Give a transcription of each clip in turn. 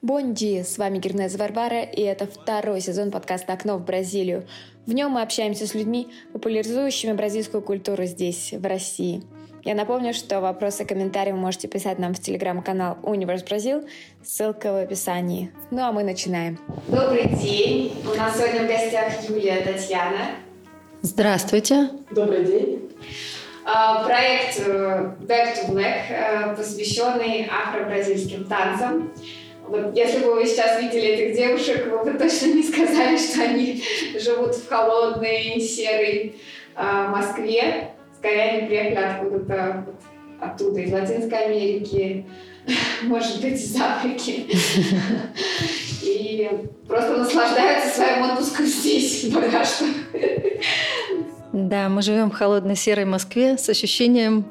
Бонди, с вами Гернез Варвара, и это второй сезон подкаста «Окно в Бразилию». В нем мы общаемся с людьми, популяризующими бразильскую культуру здесь, в России. Я напомню, что вопросы и комментарии вы можете писать нам в телеграм-канал Universe Бразил, ссылка в описании. Ну а мы начинаем. Добрый день! У нас сегодня в гостях Юлия Татьяна. Здравствуйте! Добрый день! А, проект э, Back to Black, э, посвященный афро-бразильским танцам. Вот если бы вы сейчас видели этих девушек, вы бы точно не сказали, что они живут в холодной, серой э, Москве. Скорее, они приехали откуда-то оттуда, из Латинской Америки, может быть, из Африки. И просто наслаждаются своим отпуском здесь пока что. Да, мы живем в холодной серой Москве с ощущением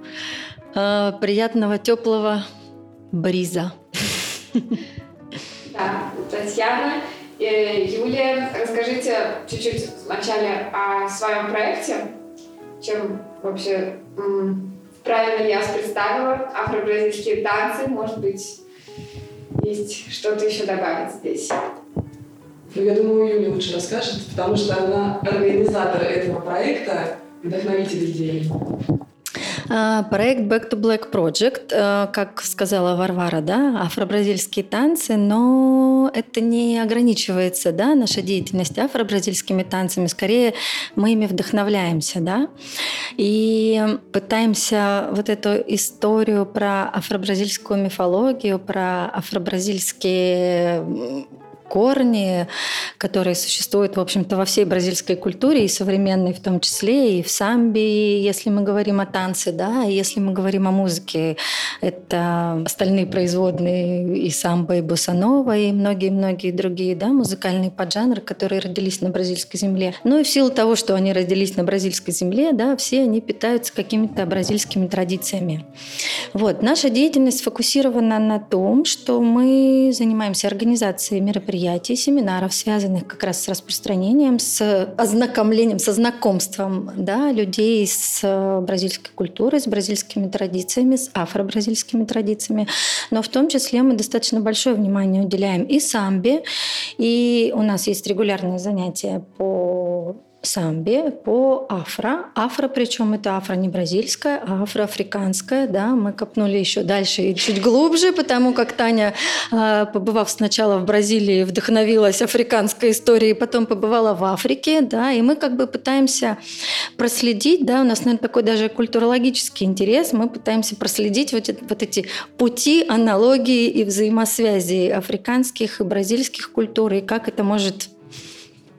э, приятного теплого бриза. Да, Татьяна. Юлия, расскажите чуть-чуть вначале о своем проекте. Чем вообще правильно я вас представила? Афро-бразильские танцы, может быть, есть что-то еще добавить здесь? Ну, я думаю, Юля лучше расскажет, потому что она организатор этого проекта, вдохновитель идеи. А, проект Back to Black Project, э, как сказала Варвара, да, афро-бразильские танцы, но это не ограничивается, да, наша деятельность афро-бразильскими танцами, скорее мы ими вдохновляемся, да, и пытаемся вот эту историю про афро-бразильскую мифологию, про афро-бразильские корни, которые существуют, в общем-то, во всей бразильской культуре, и современной в том числе, и в самбе, если мы говорим о танце, да, если мы говорим о музыке, это остальные производные и самбо, и босанова, и многие-многие другие, да, музыкальные поджанры, которые родились на бразильской земле. Ну и в силу того, что они родились на бразильской земле, да, все они питаются какими-то бразильскими традициями. Вот. Наша деятельность сфокусирована на том, что мы занимаемся организацией мероприятий мероприятий, семинаров, связанных как раз с распространением, с ознакомлением, со знакомством да, людей с э, бразильской культурой, с бразильскими традициями, с афро-бразильскими традициями. Но в том числе мы достаточно большое внимание уделяем и самбе, и у нас есть регулярные занятия по самбе по афро. Афро, причем это афро не бразильская, а афроафриканская. Да? Мы копнули еще дальше и чуть глубже, потому как Таня, а, побывав сначала в Бразилии, вдохновилась африканской историей, потом побывала в Африке. Да? И мы как бы пытаемся проследить, да, у нас, наверное, такой даже культурологический интерес, мы пытаемся проследить вот, вот эти пути, аналогии и взаимосвязи африканских и бразильских культур, и как это может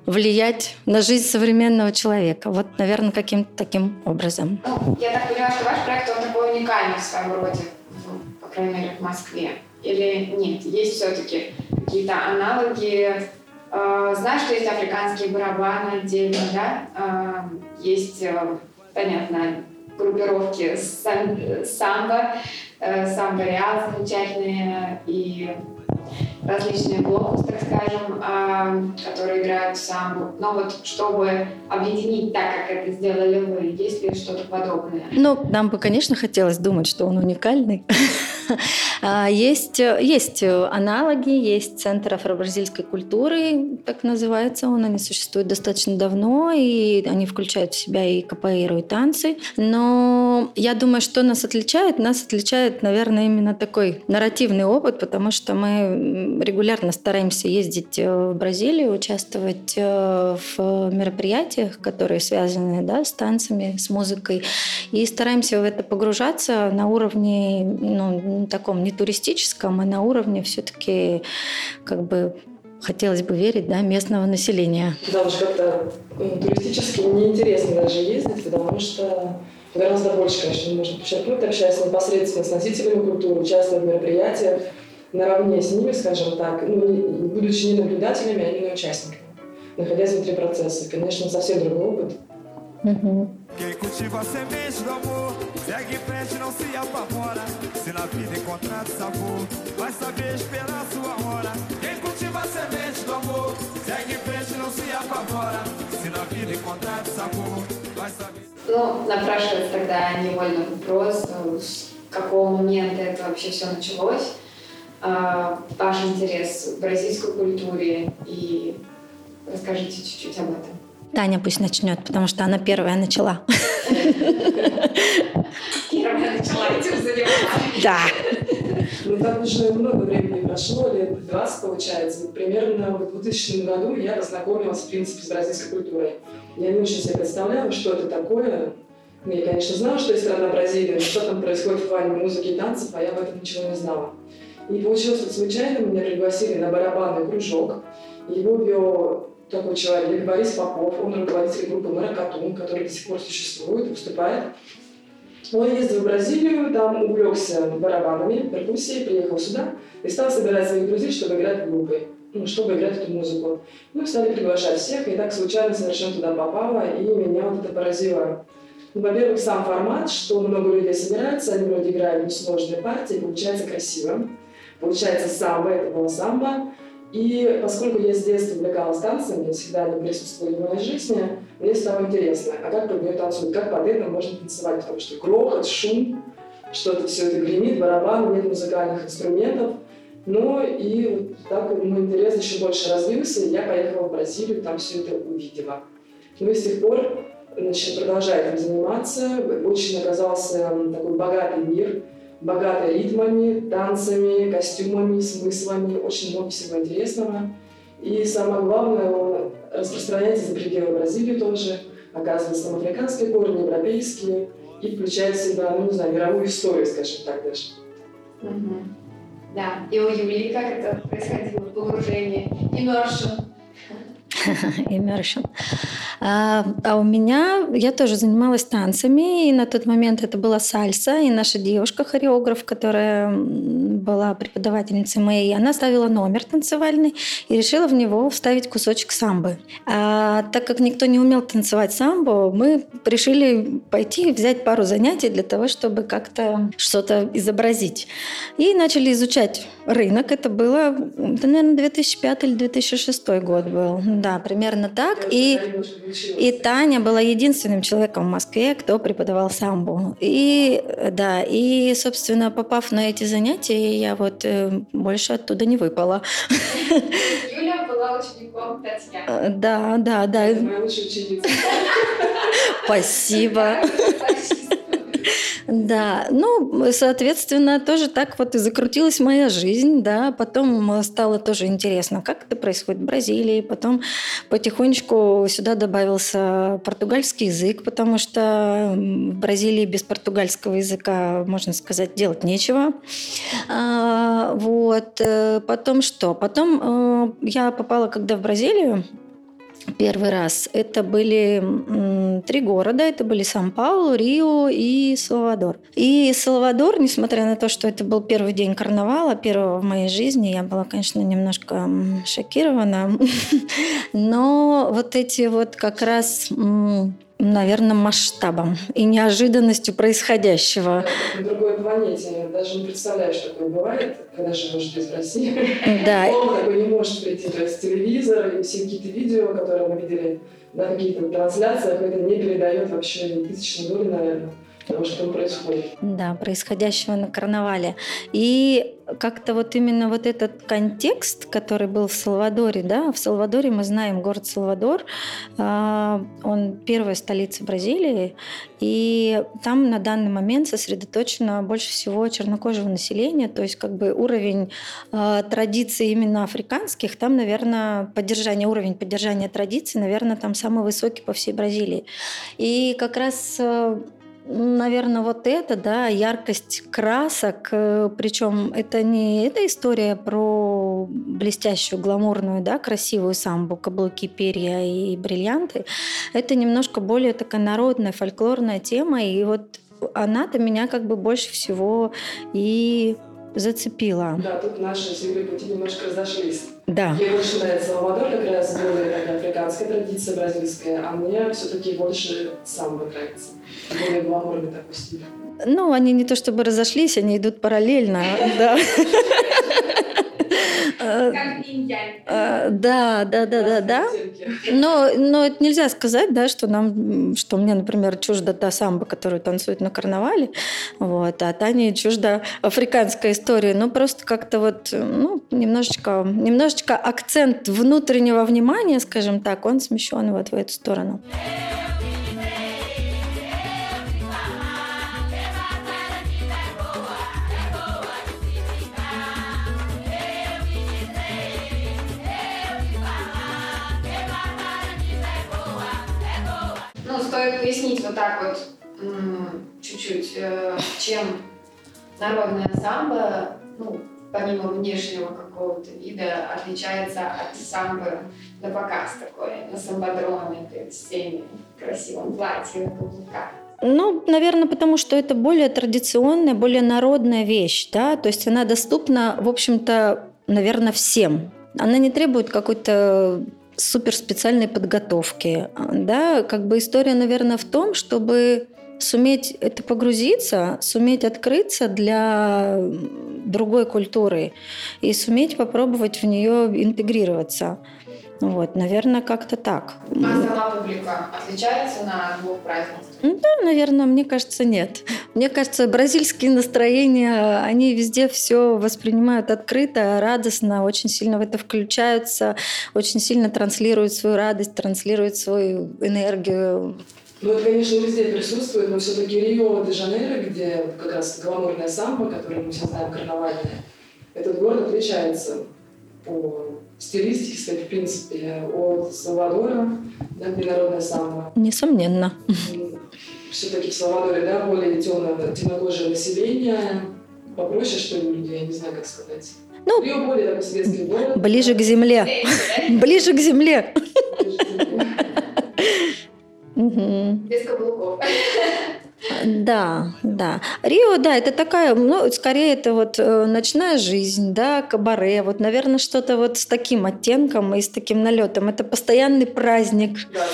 влиять на жизнь современного человека. Вот, наверное, каким-то таким образом. Ну, я так понимаю, что ваш проект, он такой уникальный в своем роде, по крайней мере, в Москве. Или нет? Есть все-таки какие-то аналоги? Э, знаешь, что есть африканские барабаны отдельно, да? Э, есть, э, понятно, группировки самбо, самбо реал замечательные и различные блоки, так скажем, а, которые играют в самбо. Но вот чтобы объединить так, как это сделали вы, есть ли что-то подобное? Ну, нам бы, конечно, хотелось думать, что он уникальный. А, есть, есть аналоги, есть Центр афро-бразильской культуры, так называется он. Они существуют достаточно давно, и они включают в себя и капоэйру, и танцы. Но я думаю, что нас отличает? Нас отличает, наверное, именно такой нарративный опыт, потому что мы регулярно стараемся ездить э, в Бразилию, участвовать э, в мероприятиях, которые связаны да, с танцами, с музыкой, и стараемся в это погружаться на уровне ну, таком не туристическом, а на уровне все-таки как бы хотелось бы верить, да, местного населения. Да, уж как-то туристически неинтересно даже ездить, потому что гораздо больше, конечно, можно подчеркнуть, общаясь непосредственно с носителями культуры, участвуя в мероприятиях, наравне с ними, скажем так, ну, не, будучи не наблюдателями, а именно участниками, находясь внутри процесса. Конечно, совсем другой опыт. Uhum. Quem cultiva a semente do amor, segue em frente, não se apavora. Se na vida encontrar sabor, vai saber esperar sua hora. Quem cultiva cultiva a semente do amor. Segue em frente, não se apavora. Se na vida encontrar sabor, vai saber. Ну, напрашивается тогда невольно вопрос, ну, с какого момента это вообще все началось, А, ваш интерес к бразильской культуре и расскажите чуть-чуть об этом. Таня пусть начнет, потому что она первая начала. Первая начала этим заниматься. Да. Ну, так уже много времени прошло, лет 20 получается. Примерно в 2000 году я познакомилась, в принципе, с бразильской культурой. Я не очень себе представляла, что это такое. Ну, я, конечно, знала, что есть страна Бразилия, что там происходит в плане музыки и танцев, а я об этом ничего не знала. И получилось вот случайно, меня пригласили на барабанный кружок. Его вел такой человек, Борис Попов, он руководитель группы «Маракатун», который до сих пор существует, выступает. Он ездил в Бразилию, там увлекся барабанами, перкуссией, приехал сюда и стал собирать своих друзей, чтобы играть в группы, ну, чтобы играть эту музыку. И стали приглашать всех, и так случайно совершенно туда попала, и меня вот это поразило. Ну, во-первых, сам формат, что много людей собираются, они вроде играют несложные партии, получается красиво. Получается самбо, это было самбо. И поскольку я с детства увлекалась танцами, всегда они присутствовали в моей жизни, мне стало интересно, а как под нее танцуют, как под это можно танцевать, потому что грохот, шум, что-то все это гремит, барабан, нет музыкальных инструментов. Ну и вот так мой интерес еще больше развился, и я поехала в Бразилию, там все это увидела. Ну и с тех пор значит, продолжаю этим заниматься. Очень оказался такой богатый мир, богатый ритмами, танцами, костюмами, смыслами, очень много всего интересного. И самое главное, распространяется за пределы Бразилии тоже, оказывается, там африканские корни, европейские, и включает в себя, ну, не знаю, мировую историю, скажем так даже. Мгм. Да, и у Юлии как это происходило, погружение, immersion. Immersion. А, а у меня, я тоже занималась танцами, и на тот момент это была сальса, и наша девушка-хореограф, которая была преподавательницей моей, она ставила номер танцевальный и решила в него вставить кусочек самбы. А так как никто не умел танцевать самбо, мы решили пойти и взять пару занятий для того, чтобы как-то что-то изобразить. И начали изучать рынок. Это было, это, наверное, 2005 или 2006 год был. Да, примерно так. И. и Таня была единственным человеком в Москве, кто преподавал самбо. И да, и, собственно, попав на эти занятия, я вот э, больше оттуда не выпала. Юля была учеником Татьяны. Э, Да, да, да. Это моя лучшая ученица. Спасибо. Да, ну, соответственно, тоже так вот и закрутилась моя жизнь, да, потом э, стало тоже интересно, как это происходит в Бразилии, потом потихонечку сюда добавился португальский язык, потому что в Бразилии без португальского языка, можно сказать, делать нечего. А, вот, э, потом что? Потом э, я попала, когда в Бразилию, Первый раз это были три города. Это были Сан-Паулу, Рио и Салвадор. И Салвадор, несмотря на то, что это был первый день карнавала, первого в моей жизни, я была, конечно, немножко шокирована. Но вот эти вот как раз, наверное, масштабом и неожиданностью происходящего. На другой планете. Даже не представляю, что такое бывает, когда живешь здесь, в России. Да, Слово такое не может прийти. То есть телевизор и все какие-то видео, которые мы видели на каких-то трансляциях, это не передает вообще тысячной доли, наверное, того, что происходит. Да, происходящего на карнавале. И как-то вот именно вот этот контекст, который был в Салвадоре, да, в Салвадоре мы знаем город Салвадор, а, он первая столица Бразилии, и там на данный момент сосредоточено больше всего чернокожего населения, то есть как бы уровень а, традиций именно африканских, там, наверное, поддержание, уровень поддержания традиций, наверное, там самый высокий по всей Бразилии. И как раз э, Наверное, вот это, да, яркость красок, причем это не эта история про блестящую, гламурную, да, красивую самбу, каблуки, перья и бриллианты. Это немножко более такая народная, фольклорная тема, и вот она-то меня как бы больше всего и зацепила. Да, тут наши Юлей пути немножко разошлись. Да. Ей больше нравится Салвадор, как раз более такая африканская традиция бразильская, а мне все-таки больше самбо нравится. Более гламурный такой стиль. Ну, они не то чтобы разошлись, они идут параллельно, да. Э, э, Да, да, да, да, да. Но, но это нельзя сказать, да, что нам, что мне, например, чужда та самба, которую танцуют на карнавале, вот, а Тане чужда африканская история. Ну, просто как-то вот, ну, немножечко, немножечко акцент внутреннего внимания, скажем так, он смещен вот в эту сторону. Ну, стоит пояснить вот так вот чуть-чуть, э, чем народная самбо, ну, помимо внешнего какого-то вида, отличается от самбы на показ такой, на самбодроме, перед всеми в красивом платье, на каблуках. Ну, наверное, потому что это более традиционная, более народная вещь, да, то есть она доступна, в общем-то, наверное, всем. Она не требует какой-то суперспециальной подготовки, да, как бы история, наверное, в том, чтобы суметь это погрузиться, суметь открыться для другой культуры и суметь попробовать в нее интегрироваться. Вот, наверное, как-то так. А сама публика отличается на двух праздниках? Да, наверное, мне кажется, нет. Мне кажется, бразильские настроения, они везде все воспринимают открыто, радостно, очень сильно в это включаются, очень сильно транслируют свою радость, транслируют свою энергию. Ну, это, конечно, везде присутствует, но все-таки Рио-де-Жанейро, где как раз гламурная самбо, которую мы все знаем, карнавальная, этот город отличается по стилистике своей, в принципе, от Салвадора, да, где народная самбо. Несомненно. Все-таки в Салвадоре, да, более темно, темнокожее население, попроще, что ли, люди, я не знаю, как сказать. Ну, более светский город. Ближе к земле. Ближе к земле. Без каблуков. Да, да. Рио, да, это такая, ну, скорее это вот э, ночная жизнь, да, кабаре, вот, наверное, что-то вот с таким оттенком и с таким налетом. Это постоянный праздник. Да,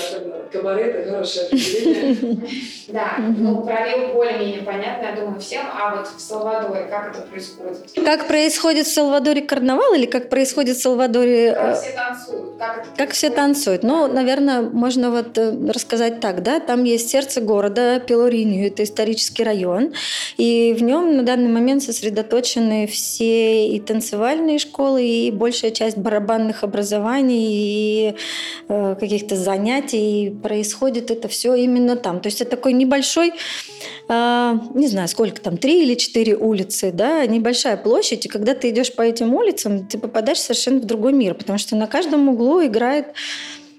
кабаре, это хорошее определение. Да, ну про Рио более-менее понятно, я думаю, всем. А вот в Салвадоре как это происходит? Как происходит в Салвадоре карнавал или как происходит в Салвадоре... Как э, все танцуют? Как, Как все танцуют? Ну, наверное, можно вот э, рассказать так, да, там есть сердце города Пелоринью, это исторический район, и в нем на данный момент сосредоточены все и танцевальные школы, и большая часть барабанных образований, и э, каких-то занятий, и происходит это все именно там. То есть это такой небольшой, э, не знаю, сколько там, три или четыре улицы, да, небольшая площадь, и когда ты идешь по этим улицам, ты попадаешь совершенно в другой мир, потому что на каждом углу играет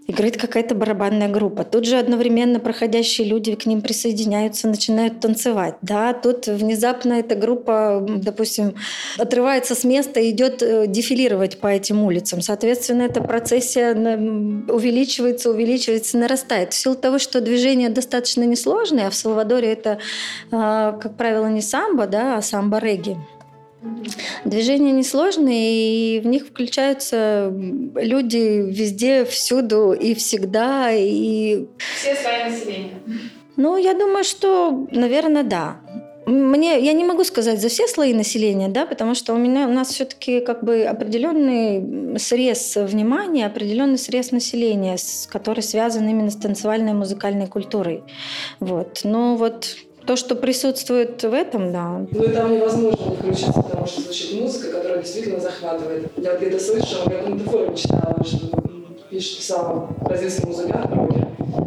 играет какая-то барабанная группа. Тут же одновременно проходящие люди к ним присоединяются, начинают танцевать. Да, тут внезапно эта группа, допустим, отрывается с места и идет э, дефилировать по этим улицам. Соответственно, эта процессия увеличивается, увеличивается, нарастает. В силу того, что движение достаточно несложное, а в Салвадоре это, а, как правило, не самбо, да, а самбо-регги. Движения несложные, и в них включаются люди везде, всюду и всегда. И, Все слои населения. ну, я думаю, что, наверное, да. Мне, я не могу сказать за все слои населения, да, потому что у меня у нас все-таки как бы определенный срез внимания, определенный срез населения, с, который связан именно с танцевальной и музыкальной культурой. Вот. Но вот то, что присутствует в этом, да, Ну и там невозможно не включиться, потому что звучит музыка, которая действительно захватывает. Я где-то слышала, я каком-то форуме читала, что пишет сам бразильский музыкант.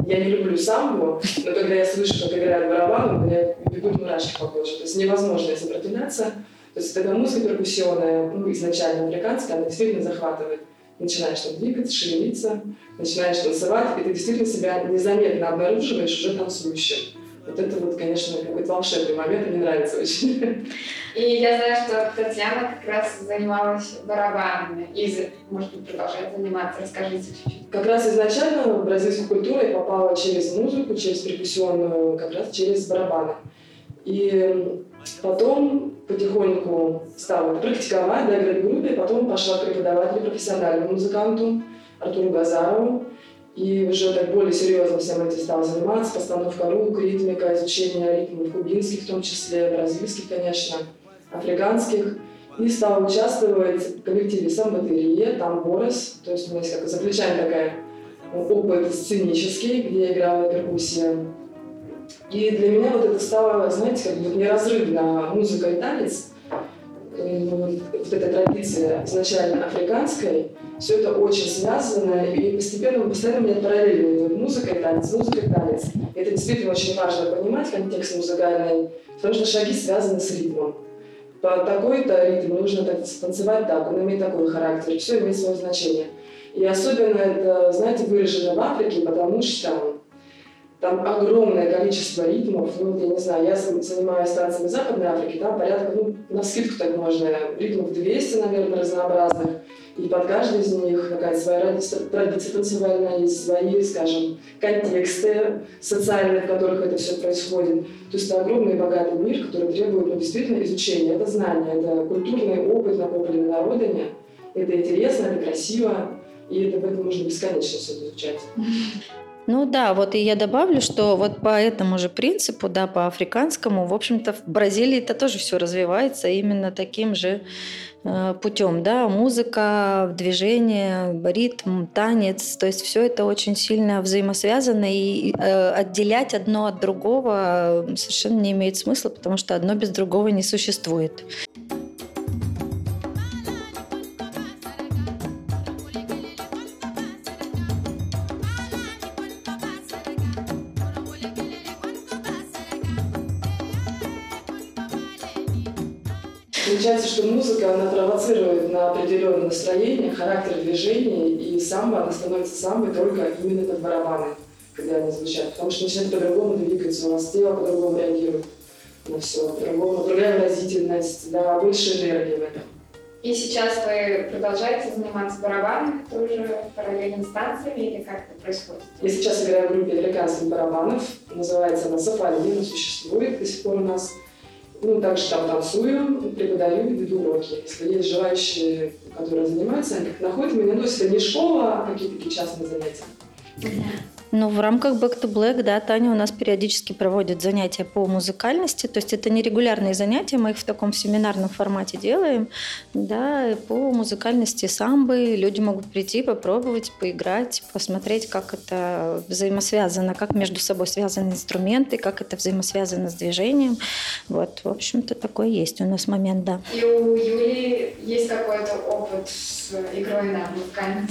Я не люблю самбо, но когда я слышу, как играет барабан, у меня бегут мурашки по коже. То есть невозможно сопротивляться. То есть эта музыка перкуссионная, ну, изначально американская, она действительно захватывает. Начинаешь там двигаться, шевелиться, начинаешь танцевать, и ты действительно себя незаметно обнаруживаешь уже танцующим. Вот это вот, конечно, какой-то волшебный момент, мне нравится очень. И я знаю, что Татьяна как раз занималась барабанами. И, может быть, продолжает заниматься. Расскажите чуть-чуть. Как раз изначально в бразильскую культуру я попала через музыку, через перкуссионную, как раз через барабаны. И потом потихоньку стала практиковать, да, играть в группе, потом пошла к преподавателю, профессиональному музыканту Артуру Газарову. И уже так более серьезно всем этим стала заниматься. Постановка рук, ритмика, изучение ритмов кубинских, в том числе бразильских, конечно, африканских. И стал участвовать в коллективе «Самбатерия», там «Борос». То есть у меня есть как за такая опыт сценический, где я играла на перкуссии. И для меня вот это стало, знаете, как бы неразрывно музыка и танец. Вот эта традиция изначально африканской, все это очень связано, и постепенно, постоянно меняет параллельно музыка и танец, музыка и танец. Это действительно очень важно понимать, контекст музыкальный, потому что шаги связаны с ритмом. По такой-то ритм нужно танцевать так, он имеет такой характер, все имеет свое значение. И особенно это, знаете, выражено в Африке, потому что там огромное количество ритмов. Ну, я не знаю, я занимаюсь танцами Западной Африки, там порядка, ну, на скидку так можно, ритмов 200, наверное, разнообразных. И под каждый из них какая-то своя традиция танцевальная, есть свои, скажем, контексты социальные, в которых это все происходит. То есть это огромный богатый мир, который требует ну, действительно изучения. Это знание, это культурный опыт, накопленный народами. Это интересно, это красиво, и это, в этом нужно бесконечно все изучать. Ну да, вот и я добавлю, что вот по этому же принципу, да, по африканскому, в общем-то, в Бразилии это тоже все развивается именно таким же э, путем, да, музыка, движение, ритм, танец, то есть все это очень сильно взаимосвязано и э, отделять одно от другого совершенно не имеет смысла, потому что одно без другого не существует. Получается, что музыка, она провоцирует на определенное настроение, характер движения, и самбо, она становится самбой только именно под барабаны, когда они звучат. Потому что начинает по-другому двигаться, у вас тело по-другому реагирует на все, по-другому, другая выразительность, да, больше энергии в этом. И сейчас вы продолжаете заниматься барабанами, тоже параллельно с танцами, или как это происходит? Я сейчас играю в группе американских барабанов, называется она «Сафари», она существует до сих пор у нас. Ну, также там танцую, преподаю, веду уроки. Если есть желающие, которые занимаются, они находят меня, ну, если не школа, а какие-то частные занятия. Ну, в рамках Back to Black, да, Таня у нас периодически проводит занятия по музыкальности, то есть это не регулярные занятия, мы их в таком семинарном формате делаем, да, по музыкальности самбы люди могут прийти, попробовать, поиграть, посмотреть, как это взаимосвязано, как между собой связаны инструменты, как это взаимосвязано с движением. Вот, в общем-то, такой есть у нас момент, да. И у Юли есть какой-то опыт с игрой на музыкальном?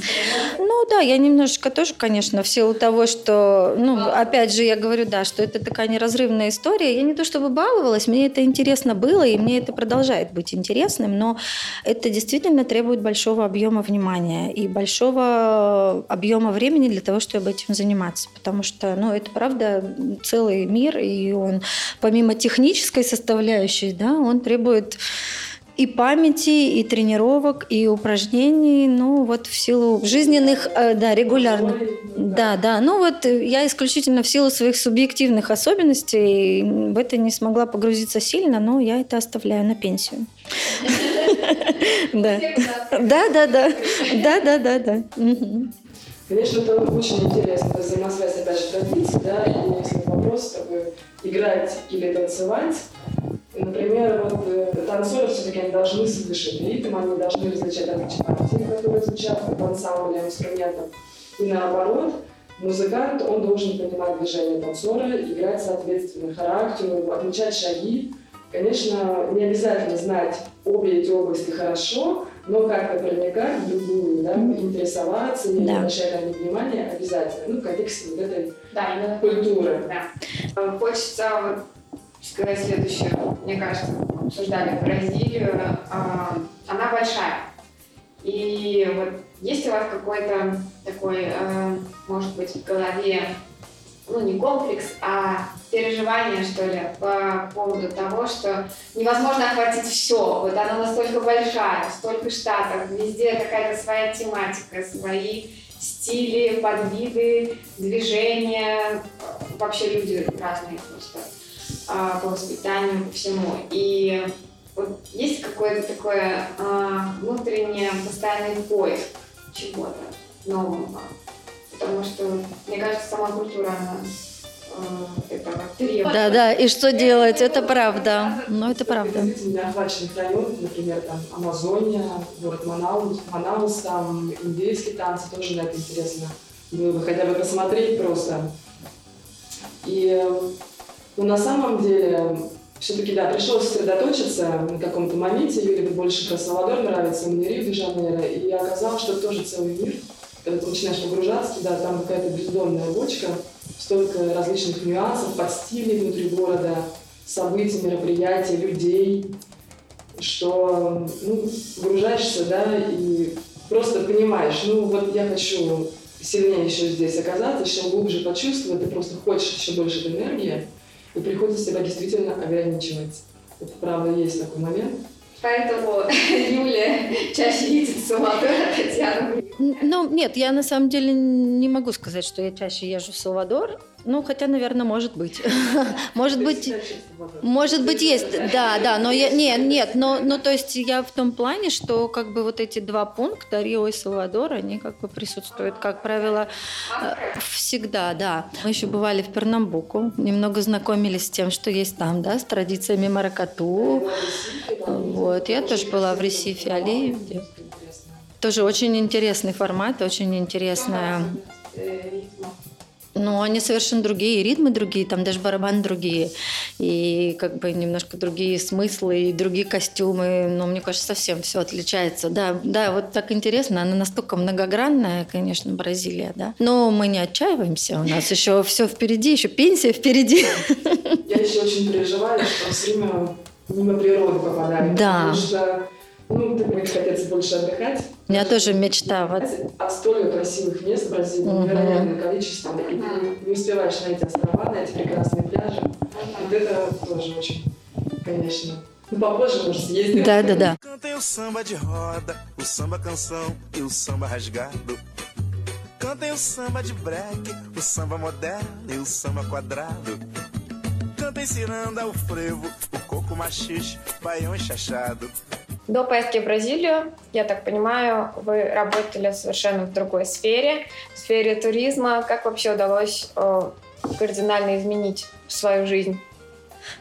Ну да, я немножечко тоже, конечно, в силу того, что, ну, опять же, я говорю, да, что это такая неразрывная история. Я не то чтобы баловалась, мне это интересно было, и мне это продолжает быть интересным, но это действительно требует большого объема внимания и большого объема времени для того, чтобы этим заниматься. Потому что, ну, это правда целый мир, и он помимо технической составляющей, да, он требует и памяти, и тренировок, и упражнений, ну вот в силу жизненных, э, да, регулярных. Да, да, ну вот я исключительно в силу своих субъективных особенностей в это не смогла погрузиться сильно, но я это оставляю на пенсию. Да, да, да, да, да, да, да. Конечно, это очень интересно, взаимосвязь, опять же, традиций, да, и если вопрос, как бы, играть или танцевать, Например, вот э, танцоры все-таки они должны слышать ритм, они должны различать отличия партии, которые звучат в ансамбле инструментов. И наоборот, музыкант, он должен понимать движение танцора, играть соответственно характеру, отмечать шаги. Конечно, не обязательно знать обе эти области хорошо, но как-то проникать в другую, да, интересоваться да. обращать на них внимание обязательно, ну, в контексте вот этой да, культуры. Да. Хочется вот сказать следующее. Мне кажется, обсуждали Бразилию. А, она большая. И вот есть у вас какой-то такой, э, может быть, в голове, ну не комплекс, а переживание, что ли, по поводу того, что невозможно охватить все. Вот она настолько большая, столько штатов, везде какая-то своя тематика, свои стили, подвиды, движения, вообще люди разные просто а, по воспитанию, по всему. И вот есть какое-то такое а, внутреннее постоянный поиск чего-то нового. Потому что, мне кажется, сама культура, она э, периода. Да, да, и что делать? Это правда. Ну, это правда. Неохваченных районов, например, там Амазония, город Манаус, Манаус, там индейские танцы, тоже на это интересно было бы хотя бы посмотреть просто. И ну, на самом деле, все-таки, да, пришлось сосредоточиться на каком-то моменте. Юле больше про Салвадор нравится, мне Рио де Жанейро. И оказалось, что это тоже целый мир. Начинаешь погружаться туда, там какая-то бездонная бочка, столько различных нюансов, под стилей внутри города, событий, мероприятий, людей, что ну, погружаешься, да, и просто понимаешь, ну вот я хочу сильнее еще здесь оказаться, еще глубже почувствовать, ты просто хочешь еще больше энергии, и приходится себя действительно ограничивать. Это правда есть такой момент. Поэтому Юля чаще видит Салвадор, а Татьяна Ну, нет, я на самом деле не могу сказать, что я чаще езжу в Салвадор. Ну, хотя, наверное, может быть. Может быть, может быть, есть, да, да, но я, нет, нет, но, но то есть я в том плане, что как бы вот эти два пункта, Рио и Салвадор, они как бы присутствуют, как правило, э, всегда, да. Мы еще бывали в Пернамбуку, немного знакомились с тем, что есть там, да, с традициями маракату. Вот, я тоже была в Ресифе, Алиеве. Тоже очень интересный формат, очень интересная ну, они совершенно другие, ритмы другие, там даже барабаны другие, и как бы немножко другие смыслы, и другие костюмы. Но мне кажется, совсем все отличается. Да, да, вот так интересно. Она настолько многогранная, конечно, Бразилия, да. Но мы не отчаиваемся. У нас еще все впереди, еще пенсия впереди. Я еще очень переживаю, что все время мимо природы попадаю. Да. Потому что ну, ты будешь хотеть больше отдыхать. У меня тоже мечта. Вот. А столько красивых мест в Бразилии, Мгм. невероятное количество. И ты не успеваешь на эти острова, на эти прекрасные пляжи. Вот это тоже очень, конечно. Ну, попозже, может, съездим. Да, да, да. Cantem o samba de roda, o samba canção e o samba rasgado. Cantem o samba de break, o samba moderno e o samba quadrado. Cantem ciranda, o frevo, o coco machixe, baião enxachado. До поездки в Бразилию, я так понимаю, вы работали совершенно в другой сфере, в сфере туризма. Как вообще удалось э, кардинально изменить свою жизнь?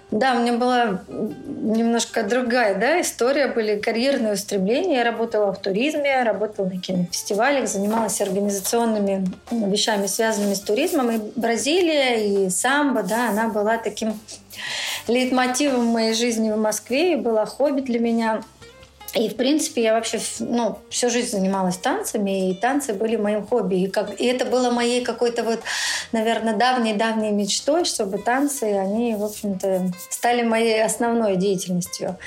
Да, у меня была немножко другая да, история, были карьерные устремления. Я работала в туризме, работала на кинофестивалях, занималась организационными вещами, связанными с туризмом. И Бразилия, и самбо, да, она была таким лейтмотивом моей жизни в Москве, и была хобби для меня. И, в принципе, я вообще ну, всю жизнь занималась танцами, и танцы были моим хобби. И, как, и это было моей какой-то вот, наверное, давней-давней мечтой, чтобы танцы, они, в общем-то, стали моей основной деятельностью.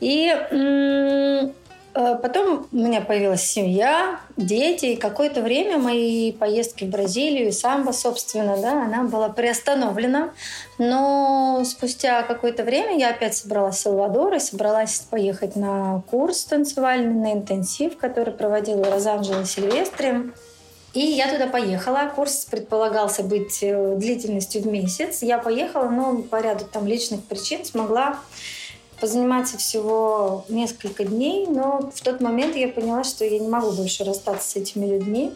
И м- Потом у меня появилась семья, дети, и какое-то время мои поездки в Бразилию и самбо, собственно, да, она была приостановлена. Но спустя какое-то время я опять собралась в Салвадор и собралась поехать на курс танцевальный, на интенсив, который проводила Розанжела Сильвестри. И я туда поехала. Курс предполагался быть э, длительностью в месяц. Я поехала, но по ряду там личных причин смогла позаниматься всего несколько дней, но в тот момент я поняла, что я не могу больше расстаться с этими людьми.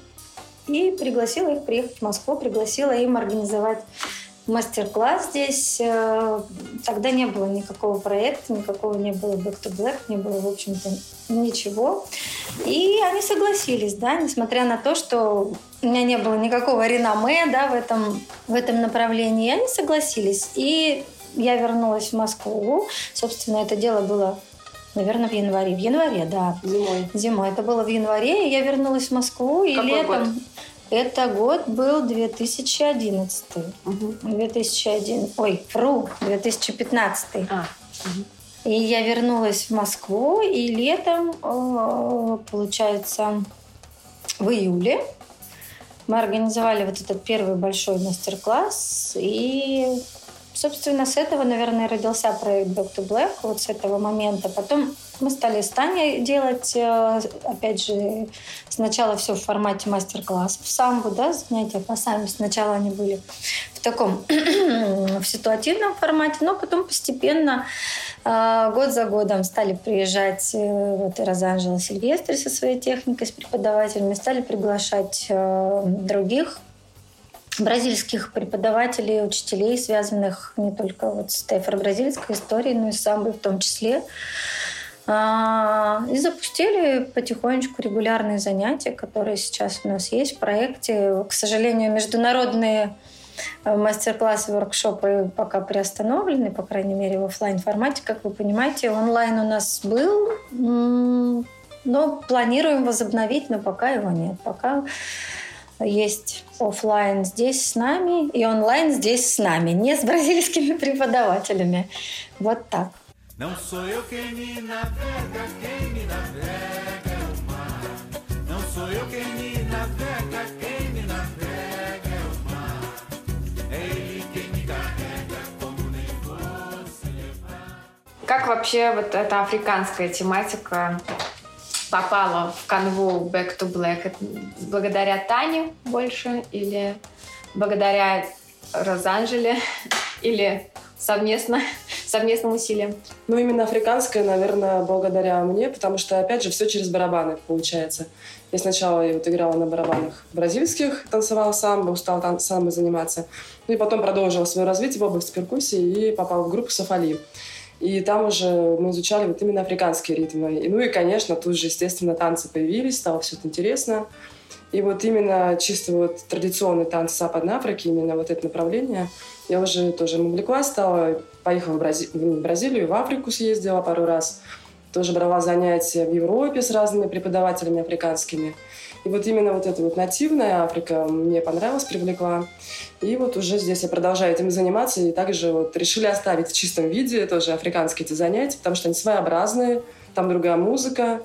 И пригласила их приехать в Москву, пригласила им организовать мастер-класс здесь. Э, Тогда не было никакого проекта, никакого не было Back to Black, не было, в общем-то, ничего. И они согласились, да, несмотря на то, что у меня не было никакого реноме, да, в этом, в этом направлении. Они согласились. И я вернулась в Москву. Собственно, это дело было, наверное, в январе. В январе, да. Зимой. Зимой. Это было в январе, и я вернулась в Москву. И Какой летом... год? Это год был 2011. 2001. Ой, фру, 2015. А, И я вернулась в Москву, и летом, э, получается, в июле мы организовали вот этот первый большой мастер-класс. И, собственно, с этого, наверное, родился проект Back to Black, вот с этого момента. Потом мы стали с Таней делать, э, опять же, сначала все в формате мастер-классов, самбо, да, занятия по самбо. Сначала они были в таком, в ситуативном формате, но потом постепенно э, год за годом стали приезжать э, вот Розанжела Сильвестри со своей техникой, с преподавателями, стали приглашать других бразильских преподавателей, учителей, связанных не только вот с этой афро-бразильской историей, но и с самбой в том числе. А, и запустили потихонечку регулярные занятия, которые сейчас у нас есть в проекте. К сожалению, международные э, мастер-классы, воркшопы пока приостановлены, по крайней мере, в офлайн формате, как вы понимаете. Онлайн у нас был, но планируем возобновить, но пока его нет. Пока есть офлайн здесь с нами и онлайн здесь с нами, не с бразильскими преподавателями. Вот так. Não sou eu quem me navega, quem me navega é o mar. Não sou eu quem me navega, quem me navega é o mar. É ele quem me carrega, como nem você levar. Как вообще вот эта африканская тематика попала в канву Back to Black? Благодаря Тане больше или благодаря Розанжеле или совместно, совместным усилием? Ну, именно африканская, наверное, благодаря мне, потому что, опять же, все через барабаны получается. Я сначала вот играла на барабанах бразильских, танцевала самбо, устала тан- самбо заниматься. Ну и потом продолжила свое развитие в области перкуссии и попала в группу Сафали. И там уже мы изучали вот именно африканские ритмы. И, ну и, конечно, тут же, естественно, танцы появились, стало все это интересно. И вот именно чисто вот традиционный танц Западной Африки, именно вот это направление, я уже тоже увлеклась, стала, поехала в, Брази... в Бразилию, в Африку съездила пару раз, тоже брала занятия в Европе с разными преподавателями африканскими. И вот именно вот эта вот нативная Африка мне понравилась, привлекла. И вот уже здесь я продолжаю этим заниматься. И также вот решили оставить в чистом виде тоже африканские эти занятия, потому что они своеобразные, там другая музыка.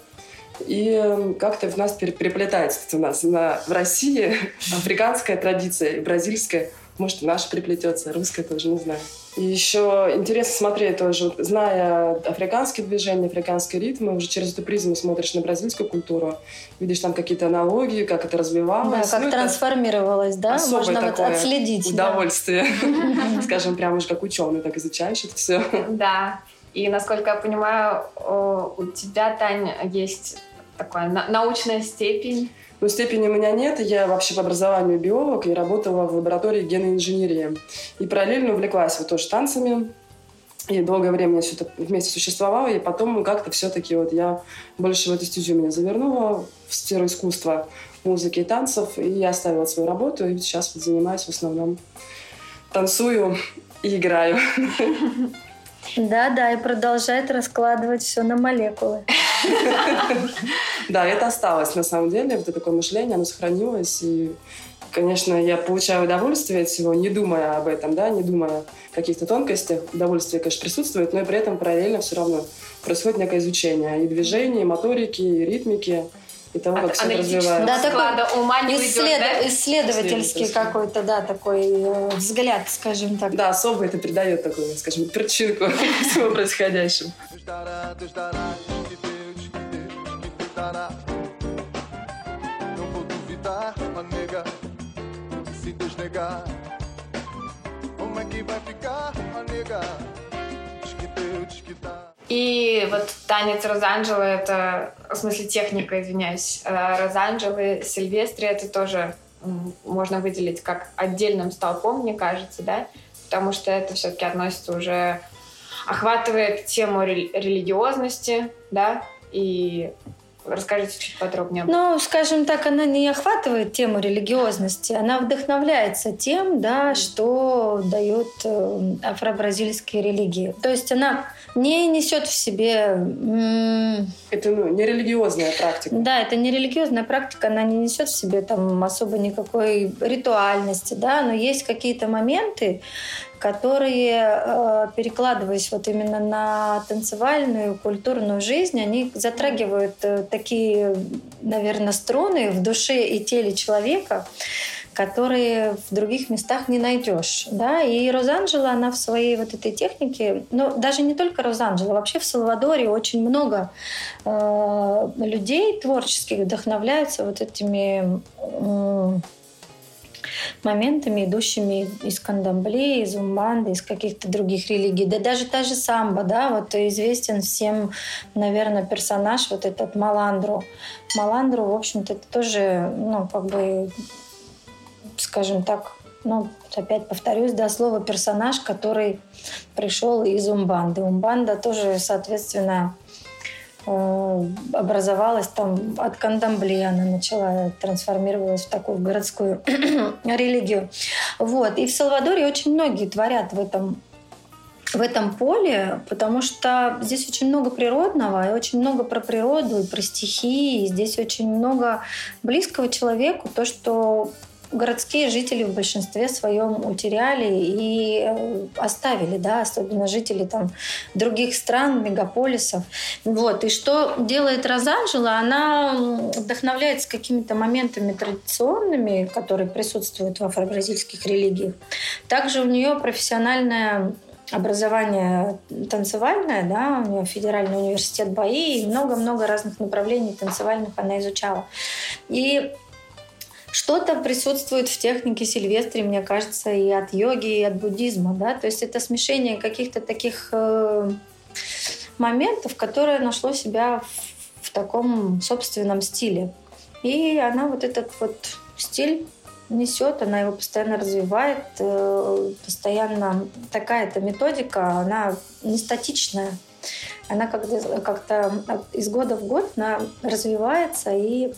И как-то в нас переплетается у нас на, в России африканская традиция и бразильская. Может, наша приплетется, русская тоже, не знаю. И еще интересно смотреть тоже, зная африканские движения, африканские ритмы, уже через эту призму смотришь на бразильскую культуру, видишь там какие-то аналогии, как это развивалось. Да, как ну, трансформировалось, да? Можно вот отследить. Удовольствие. Скажем, прямо уж как ученый так изучаешь это все. Да. И, насколько я понимаю, у тебя, Таня, есть такая научная степень. Ну, степени у меня нет. Я вообще по образованию биолог и работала в лаборатории генной инженерии. И параллельно увлеклась вот тоже танцами. И долгое время все это вместе существовало. И потом как-то все-таки вот я больше в эту стезю меня завернула, в сферу искусства, музыки и танцев. И я оставила свою работу. И сейчас вот занимаюсь в основном танцую и играю. Да, да, и продолжает раскладывать все на молекулы. Да, это осталось на самом деле, вот это такое мышление, оно сохранилось, и конечно, я получаю удовольствие от всего, не думая об этом, да, не думая о каких-то тонкостях. Удовольствие, конечно, присутствует, но и при этом параллельно все равно происходит некое изучение и движения, и моторики, и ритмики и того, как все развивается. Да, такой ума не исслед... уйдет, да? исследовательский какой-то, да, такой э, взгляд, скажем так. Да, особо это придает такую, скажем, причинку всего происходящего. Como é que vai ficar, a nega? Diz que deu, diz que dá. И вот танец Розанджело, это, в смысле техника, извиняюсь, э, Розанджело, Сильвестри, это тоже можно выделить как отдельным столпом, мне кажется, да, потому что это все-таки относится уже, охватывает тему религиозности, да, и Расскажите чуть подробнее. Ну, скажем так, она не охватывает тему религиозности, она вдохновляется тем, да, что дают э, афро-бразильские религии. То есть она не несет в себе... Это ну, не религиозная практика. Да, это не религиозная практика, она не несет в себе там особо никакой ритуальности, да, но есть какие-то моменты, которые, э, перекладываясь вот именно на танцевальную, культурную жизнь, они затрагивают э, такие, наверное, струны в душе и теле человека, которые в других местах не найдешь. Да? И Розанжела, она в своей вот этой технике, ну, даже не только Розанжела, вообще в Салвадоре очень много э, людей творческих вдохновляются вот этими э, моментами, идущими из кандамбле, из умбанды, из каких-то других религий. Да даже та же самбо, да, вот известен всем, наверное, персонаж вот этот Маландру. Маландру, в общем-то, это тоже, ну, как бы, скажем так, ну, опять повторюсь, да, слово персонаж, который пришел из Умбанды. Умбанда тоже, соответственно, образовалась там от кандамбле, она начала трансформировалась в такую городскую религию. Вот. И в Салвадоре очень многие творят в этом в этом поле, потому что здесь очень много природного, и очень много про природу, и про стихии, и здесь очень много близкого человеку, то, что городские жители в большинстве своем утеряли и э, оставили, да, особенно жители там других стран, мегаполисов. Вот. И что делает Розанжела? Она вдохновляется какими-то моментами традиционными, которые присутствуют в афро-бразильских религиях. Также у нее профессиональное образование танцевальное, да, у нее федеральный университет БАИ, и много-много разных направлений танцевальных она изучала. И что-то присутствует в технике Сильвестри, мне кажется, и от йоги, и от буддизма. Да? То есть это смешение каких-то таких э, моментов, которое нашло себя в, в таком собственном стиле. И она вот этот вот стиль несет, она его постоянно развивает, э, постоянно такая-то методика, она не статичная. Она как-то, из года в год она развивается и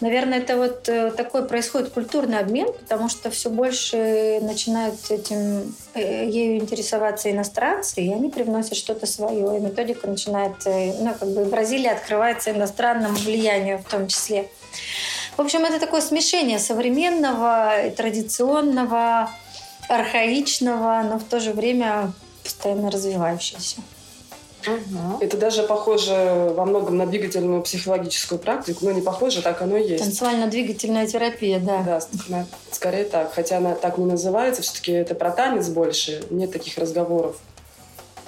Наверное, это вот э, такой происходит культурный обмен, потому что все больше начинают этим э, ею интересоваться иностранцы, и они привносят что-то свое, и методика начинает, э, ну, как бы Бразилия открывается иностранному влиянию в том числе. В общем, это такое смешение современного, традиционного, архаичного, но в то же время постоянно развивающегося. Угу. Это даже похоже во многом на двигательную психологическую практику. Ну, не похоже, так оно и есть. Танцевально-двигательная терапия, да. Да, скорее так. Хотя она так не называется, все-таки это про танец больше. Нет таких разговоров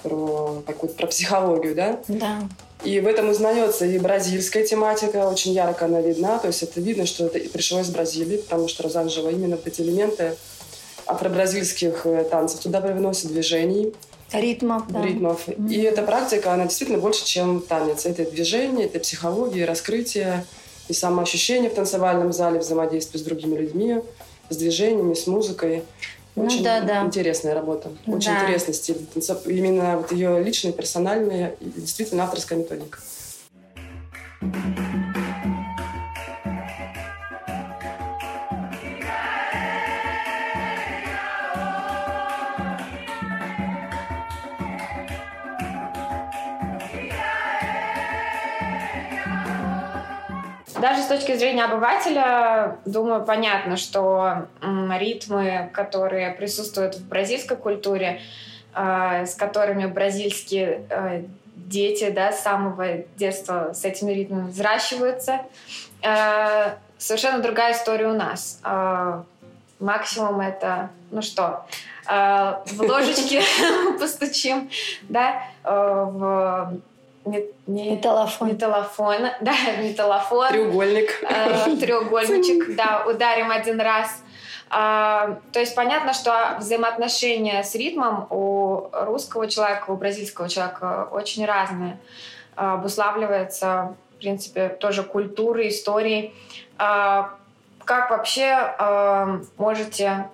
про какую-то про психологию, да? Да. И в этом узнается и бразильская тематика, очень ярко она видна. То есть это видно, что это пришло из Бразилии, потому что Розанжева именно вот эти элементы афро-бразильских э, танцев туда привносит движений. Ритмов, да. Ритмов. Mm-hmm. И эта практика, она действительно больше, чем танец. Это движение, это психология, раскрытие и самоощущение в танцевальном зале, взаимодействие с другими людьми, с движениями, с музыкой. Ну очень ну, да, да. интересная работа. Очень да. интересный стиль. Именно вот ее личная, персональная и действительно авторская методика. даже с точки зрения обывателя, думаю, понятно, что ритмы, которые присутствуют в бразильской культуре, э, с которыми бразильские э, дети да, с самого детства с этими ритмами взращиваются, э, совершенно другая история у нас. Максимум это, ну что, в ложечке постучим, да, в не, не, металлофон. Металлофон, да, металлофон. Треугольник. Э, треугольничек, да, ударим один раз. А, то есть понятно, что взаимоотношения с ритмом у русского человека, у бразильского человека очень разные. А, обуславливается, в принципе, тоже культурой, историей. А, как вообще а, можете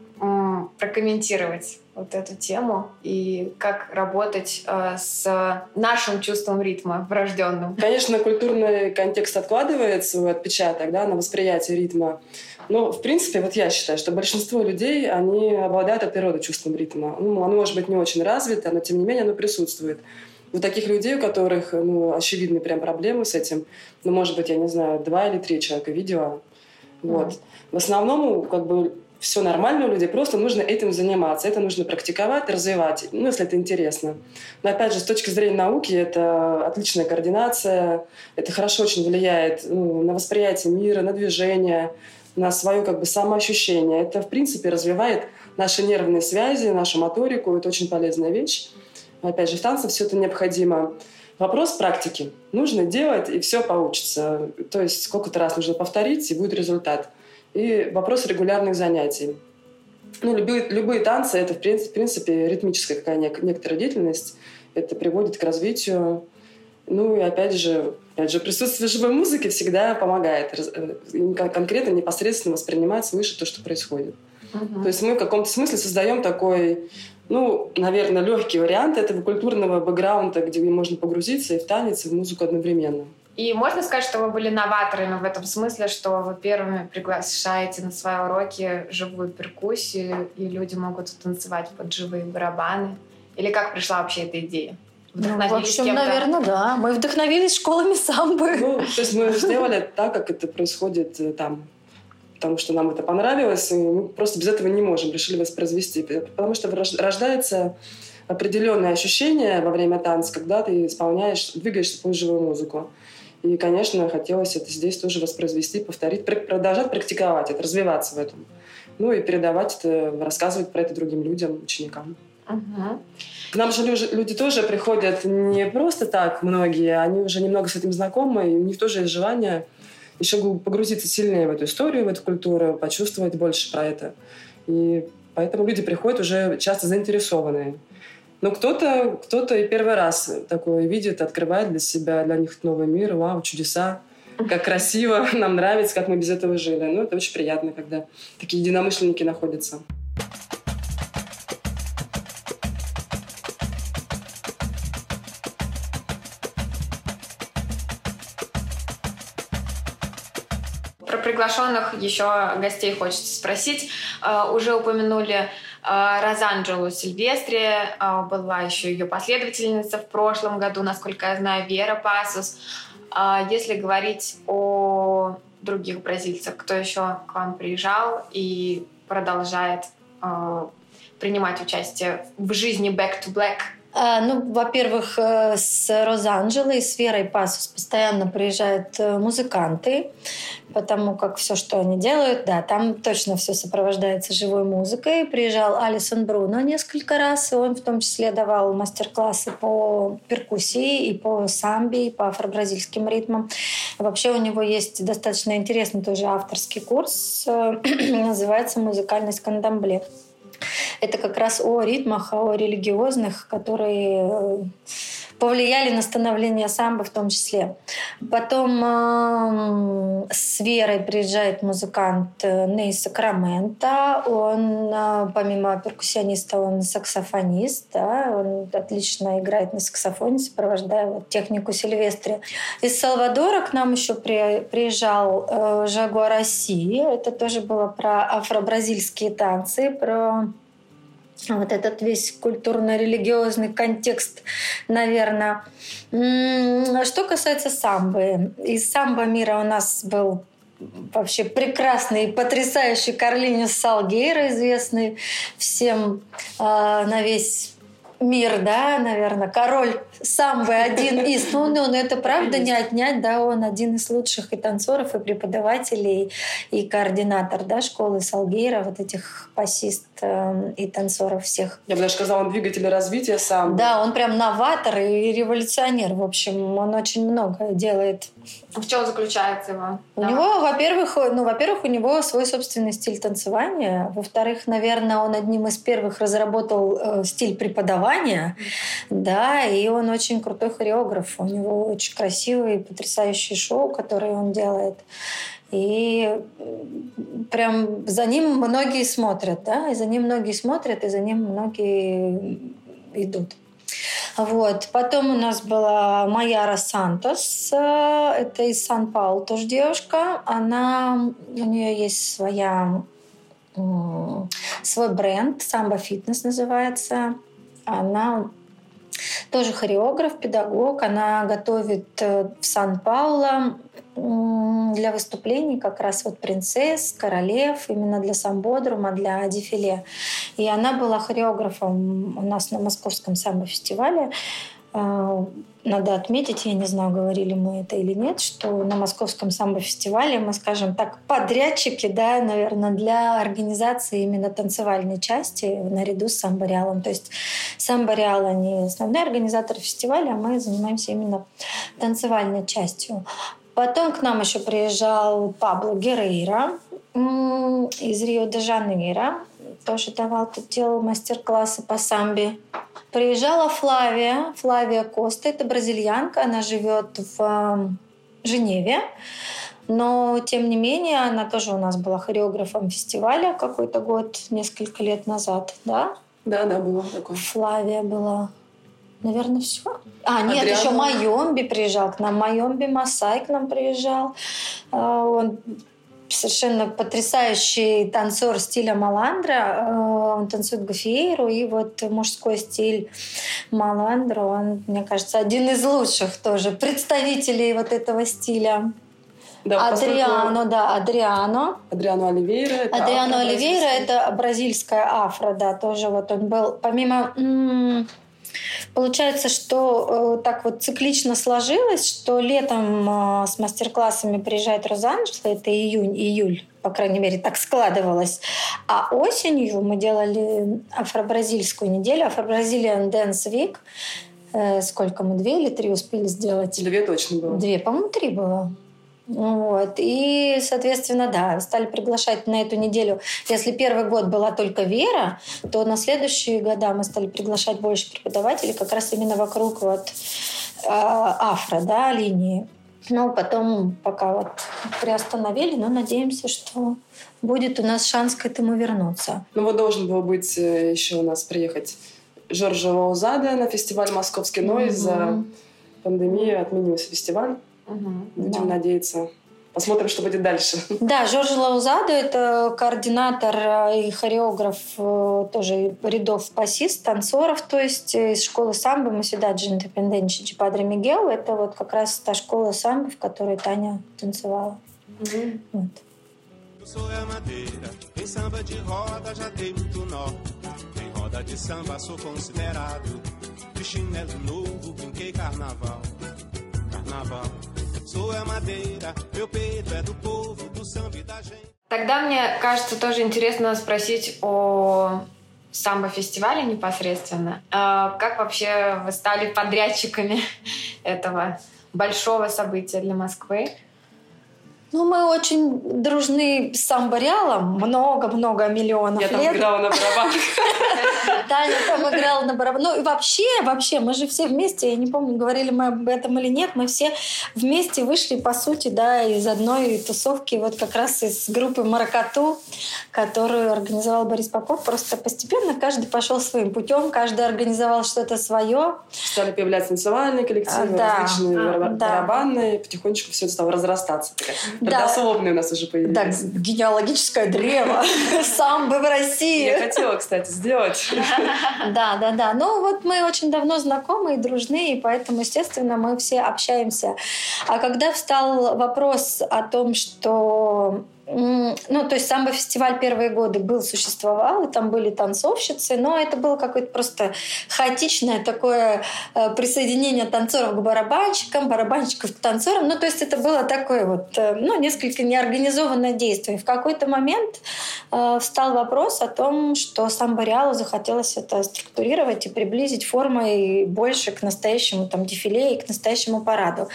прокомментировать вот эту тему и как работать э, с нашим чувством ритма врожденным. Конечно, культурный контекст откладывает свой отпечаток да, на восприятие ритма. Но, в принципе, вот я считаю, что большинство людей, они обладают от природы чувством ритма. Ну, оно может быть не очень развито, но, тем не менее, оно присутствует. У таких людей, у которых ну, очевидны прям проблемы с этим, ну, может быть, я не знаю, два или три человека видео. Вот. Mm. В основном, как бы, все нормально у людей, просто нужно этим заниматься, это нужно практиковать, развивать, ну, если это интересно. Но опять же, с точки зрения науки, это отличная координация, это хорошо очень влияет ну, на восприятие мира, на движение, на свое как бы самоощущение. Это, в принципе, развивает наши нервные связи, нашу моторику, это очень полезная вещь. Опять же, в танце все это необходимо. Вопрос практики. Нужно делать, и все получится. То есть сколько-то раз нужно повторить, и будет результат и вопрос регулярных занятий. Ну, любые, любые танцы — это, в принципе, ритмическая какая некоторая деятельность. Это приводит к развитию. Ну и опять же, Опять же, присутствие живой музыки всегда помогает э, конкретно, непосредственно воспринимать свыше то, что происходит. Угу. То есть мы в каком-то смысле создаем такой, ну, наверное, легкий вариант этого культурного бэкграунда, где можно погрузиться и в танец, и в музыку одновременно. И можно сказать, что вы были новаторами в этом смысле, что вы первыми приглашаете на свои уроки живую перкуссию, и люди могут танцевать под живые барабаны? Или как пришла вообще эта идея? Ну, в общем, наверное, да. Мы вдохновились школами самбы. Ну, то есть мы сделали так, как это происходит э, там потому что нам это понравилось, и мы просто без этого не можем, решили воспроизвести. Потому что рождается определенное ощущение во время танца, когда ты исполняешь, двигаешься под живую музыку. И, конечно, хотелось это здесь тоже воспроизвести, повторить, продолжать практиковать это, развиваться в этом. Ну и передавать это, рассказывать про это другим людям, ученикам. Угу. К нам же люди, люди тоже приходят не просто так, многие, они уже немного с этим знакомы, и у них тоже есть желание еще погрузиться сильнее в эту историю, в эту культуру, почувствовать больше про это. И поэтому люди приходят уже часто заинтересованные. Но кто-то кто и первый раз такое видит, открывает для себя, для них новый мир, вау, чудеса, как красиво, нам нравится, как мы без этого жили. Ну, это очень приятно, когда такие единомышленники находятся. приглашенных еще гостей хочется спросить. Э, уже упомянули Розанджелу Сильвестри, э, была еще ее последовательница в прошлом году, насколько я знаю, Вера Пасус. Если говорить о других бразильцах, кто еще к вам приезжал и продолжает принимать участие в жизни Back to Black а, ну, во-первых, э, с Розанджелой и с Верой Пасус постоянно приезжают э, музыканты, потому как все, что они делают, да, там точно все сопровождается живой музыкой. Приезжал Алисон Бруно несколько раз, и он в том числе давал мастер-классы по перкуссии и по самбе, и по афро-бразильским ритмам. Вообще у него есть достаточно интересный тоже авторский курс, э, называется «Музыкальность кандамбле». Это как раз о ритмах, о религиозных, которые э, повлияли на становление самбо в том числе. Потом э, с Верой приезжает музыкант э, Ней Сакрамента. Он, э, помимо перкуссиониста, он саксофонист. Да? Он отлично играет на саксофоне, сопровождая вот, технику Сильвестри. Из Салвадора к нам еще при, приезжал э, Жагуа России. Это тоже было про афро-бразильские танцы, про вот этот весь культурно-религиозный контекст, наверное. Что касается самбы. Из самбо мира у нас был вообще прекрасный, потрясающий Карлинис Салгейра, известный всем э, на весь мир, да, наверное, король самбы один из, ну, ну, это правда не отнять, да, он один из лучших и танцоров, и преподавателей, и координатор, да, школы Салгейра, вот этих пассист э, и танцоров всех. Я бы даже сказала, он двигатель развития сам. Да, он прям новатор и революционер, в общем, он очень много делает. В чем заключается его? У да. него, во-первых, ну, во-первых, у него свой собственный стиль танцевания, во-вторых, наверное, он одним из первых разработал э, стиль преподавания, да, и он очень крутой хореограф. У него очень красивые, потрясающие шоу, которые он делает. И прям за ним многие смотрят, да, и за ним многие смотрят, и за ним многие идут. Вот. Потом у нас была Майяра Сантос, э, это из Сан-Паулу тоже девушка. Она, у нее есть своя, свой бренд, Самбо Фитнес называется. Она тоже хореограф, педагог. Она готовит э, в Сан-Пауло для выступлений как раз вот принцесс, королев, именно для самбодрума, для дефиле. И она была хореографом у нас на московском самбо-фестивале. А, надо отметить, я не знаю, говорили мы это или нет, что на Московском самбо-фестивале мы, скажем так, подрядчики, да, наверное, для организации именно танцевальной части наряду с самбо-реалом. То есть самбо-реал не основной организатор фестиваля, а мы занимаемся именно танцевальной частью. Потом к нам еще приезжал Пабло Герейра из Рио-де-Жанейро. Тоже давал, тут делал мастер-классы по самбе. Приезжала Флавия, Флавия Коста, это бразильянка, она живет в Женеве. Но, тем не менее, она тоже у нас была хореографом фестиваля какой-то год, несколько лет назад, да? Да, да, было такое. Флавия была. Наверное, все. А, нет, Адриана. еще Майомби приезжал к нам. Майомби Масай к нам приезжал. А, Он совершенно потрясающий танцор стиля Маландра. А, Он танцует гафиейру, и вот мужской стиль Маландра, он, мне кажется, один из лучших тоже представителей вот этого стиля. Да, Адриано, да, Адриано. Адриано Оливейра. это Адриано Оливейра это бразильская афро, да, тоже вот он был, помимо... Получается, что э, так вот циклично сложилось, что летом э, с мастер-классами приезжает Розанжела, это июнь, июль, по крайней мере, так складывалось. А осенью мы делали афро-бразильскую неделю, афро-бразилиан Dance Week. Э, сколько мы, две или три успели сделать? Две точно было. Две, по-моему, три было. Вот. И, соответственно, да, стали приглашать на эту неделю. Если первый год была только Вера, то на следующие года мы стали приглашать больше преподавателей как раз именно вокруг вот э, афро, да, линии. Но потом пока вот приостановили, но надеемся, что будет у нас шанс к этому вернуться. Ну вот должен был быть э, еще у нас приехать Жоржа Лаузада на фестиваль московский, но Мгм. из-за пандемии отменился фестиваль. Мгм. Будем Да. надеяться. Посмотрим, что будет дальше. Да, Жорж Лаузадо – это координатор э, и хореограф э, тоже рядов пассист, танцоров, то есть из школы самбо мы сюда Индепенденчи de Падре Мигел. Это вот как раз та школа самбо, в которой Таня танцевала. Вот. Eu sou é madeira, em samba de roda já dei muito nó. Em roda de samba sou considerado. De chinelo novo brinquei carnaval. Carnaval. Sou é madeira, meu peito é do povo, do samba e da gente. Тогда мне кажется тоже интересно спросить о самбо-фестивале непосредственно. А Как вообще вы стали подрядчиками этого большого события для Москвы? Ну, мы очень дружны с самбо-реалом, много-много миллионов Я там лет. играла на барабанах. Таня там играла на барабанах. Ну и вообще, вообще, мы же все вместе, я не помню, говорили мы об этом или нет, мы все вместе вышли, по сути, да, из одной тусовки, вот как раз из группы «Маракату», которую организовал Борис Попов. Просто постепенно каждый пошел своим путем, каждый организовал что-то свое. Стали появляться танцевальные коллективы, А, различные А, барабанные. Потихонечку все это стало разрастаться. Да. Родословные у нас уже появились. Так, генеалогическое древо самбо в России. Я хотела, кстати, сделать. Да, да, да. Ну вот мы очень давно знакомы и дружны, и поэтому, естественно, мы все общаемся. А когда встал вопрос о том, что ну, то есть самбо фестиваль первые годы был, существовал, и там были танцовщицы, но это было какое-то просто хаотичное такое э, присоединение танцоров к барабанщикам, барабанщиков к танцорам. Ну, то есть это было такое вот, э, ну, несколько неорганизованное действие. В какой-то момент э, встал вопрос о том, что самбо Реалу захотелось это структурировать и приблизить формой больше к настоящему там дефиле и к настоящему параду.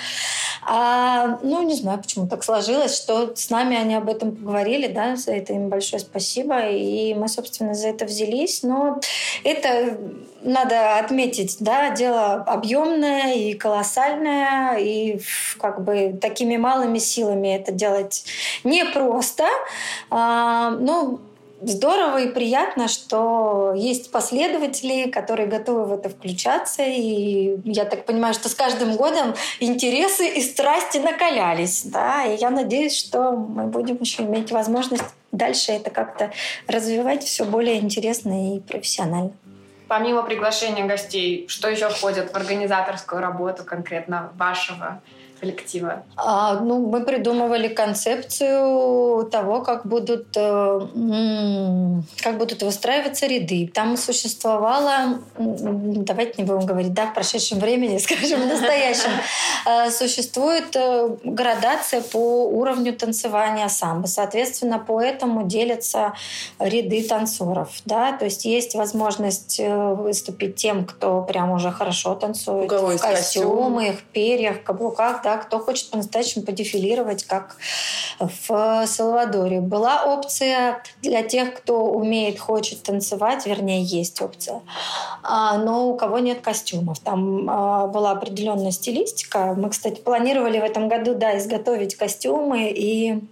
А, ну, не знаю, почему так сложилось, что с нами они об этом поговорили, да, за это им большое спасибо, и мы, собственно, за это взялись, но это надо отметить, да, дело объемное и колоссальное, и как бы такими малыми силами это делать непросто, а, ну, здорово и приятно, что есть последователи, которые готовы в это включаться. И я так понимаю, что с каждым годом интересы и страсти накалялись. Да? И я надеюсь, что мы будем еще иметь возможность дальше это как-то развивать все более интересно и профессионально. Помимо приглашения гостей, что еще входит в организаторскую работу конкретно вашего коллектива? А, ну, мы придумывали концепцию того, как будут, э, как будут выстраиваться ряды. Там существовало, м, давайте не будем говорить, да, в прошедшем времени, скажем, в настоящем, Э, существует э, градация по уровню танцевания самбо. Соответственно, по этому делятся ряды танцоров. Да? То есть есть возможность выступить тем, кто прям уже хорошо танцует У кого в есть костюм. костюмах, перьях, каблуках, да, кто хочет по-настоящему подефилировать, как в Салвадоре. Была опция для тех, кто умеет, хочет танцевать, вернее, есть опция, а, но у кого нет костюмов. Там а, была определенная стилистика. Мы, кстати, планировали в этом году, да, изготовить костюмы и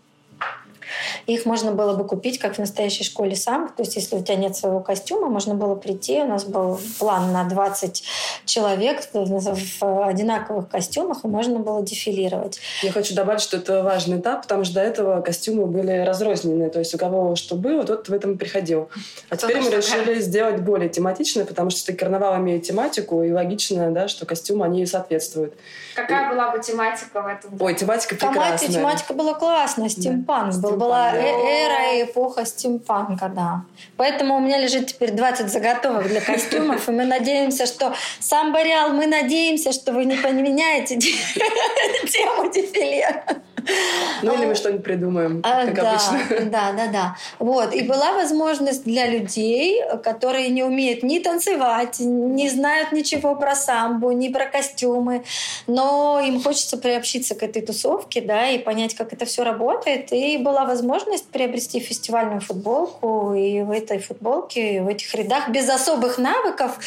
их можно было бы купить, как в настоящей школе сам. То есть, если у тебя нет своего костюма, можно было прийти. У нас был план на 20 человек в одинаковых костюмах, и можно было дефилировать. Я хочу добавить, что это важный этап, потому что до этого костюмы были разрознены. То есть у кого что было, тот в этом приходил. А теперь мы решили сделать более тематично, потому что карнавал имеет тематику, и логично, да, что костюмы, они соответствуют. Какая была бы тематика в этом? Ой, тематика прекрасная. Тематика была классная, стимпанк да. был. Была э, эра и эпоха стимпанка, да. Поэтому у меня лежит теперь 20 заготовок для костюмов, и мы надеемся, что сам Бориал, мы надеемся, что вы не поменяете тему дефиле. Ну, или мы что-нибудь придумаем, а, как да, обычно. Да, да, да. Вот. И была возможность для людей, которые не умеют ни танцевать, не знают ничего про самбу, ни про костюмы, но им хочется приобщиться к этой тусовке, да, и понять, как это все работает. И была возможность приобрести фестивальную футболку, и в этой футболке, в этих рядах без особых навыков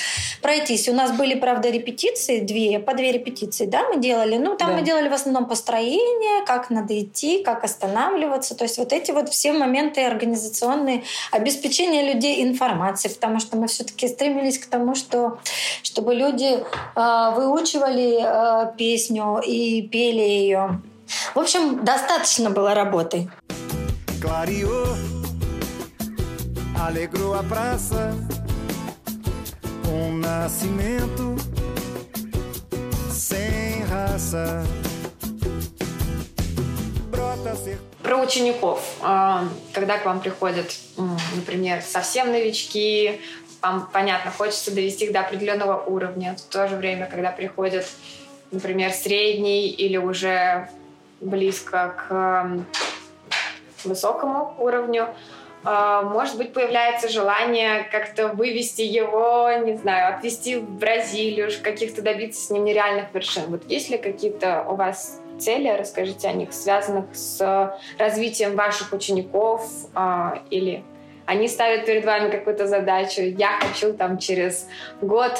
пройтись. У нас были, правда, репетиции, две, по две репетиции, да, мы делали. Ну, там да. мы делали в основном построение, как надо идти, как останавливаться. То есть вот эти вот все моменты организационные, обеспечение людей информацией, потому что мы все-таки стремились к тому, что, чтобы люди э, выучивали э, песню и пели ее. В общем, достаточно было работы. Clareou, alegrou a praça com nascimento sem raça. Про учеников. А, когда к вам приходят, например, совсем новички, вам, понятно, хочется довести их до определенного уровня. В то же время, когда приходят, например, средний или уже близко к высокому уровню, а, может быть, появляется желание как-то вывести его, не знаю, отвезти в Бразилию, каких-то добиться с ним нереальных вершин. Вот есть ли какие-то у вас цели, расскажите о них, связанных с развитием ваших учеников а, или они ставят перед вами какую-то задачу, я хочу там через год,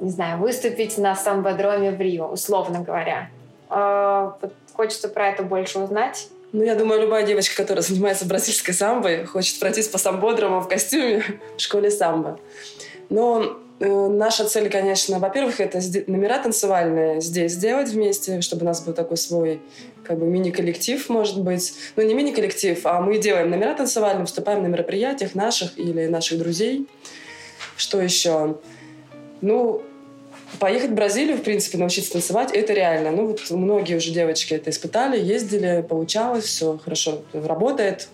не знаю, выступить на самбодроме в Рио, условно говоря. А, хочется про это больше узнать. Ну, я думаю, любая девочка, которая занимается бразильской самбой, хочет пройтись по самбодрому в костюме в школе самбо. Но Э, наша цель, конечно, во-первых, это номера танцевальные здесь сделать вместе, чтобы у нас был такой свой как бы мини-коллектив, может быть. Ну, не мини-коллектив, а мы делаем номера танцевальные, выступаем на мероприятиях наших или наших друзей. Что еще? Ну, поехать в Бразилию, в принципе, научиться танцевать, это реально. Ну, вот многие уже девочки это испытали, ездили, получалось, все хорошо работает.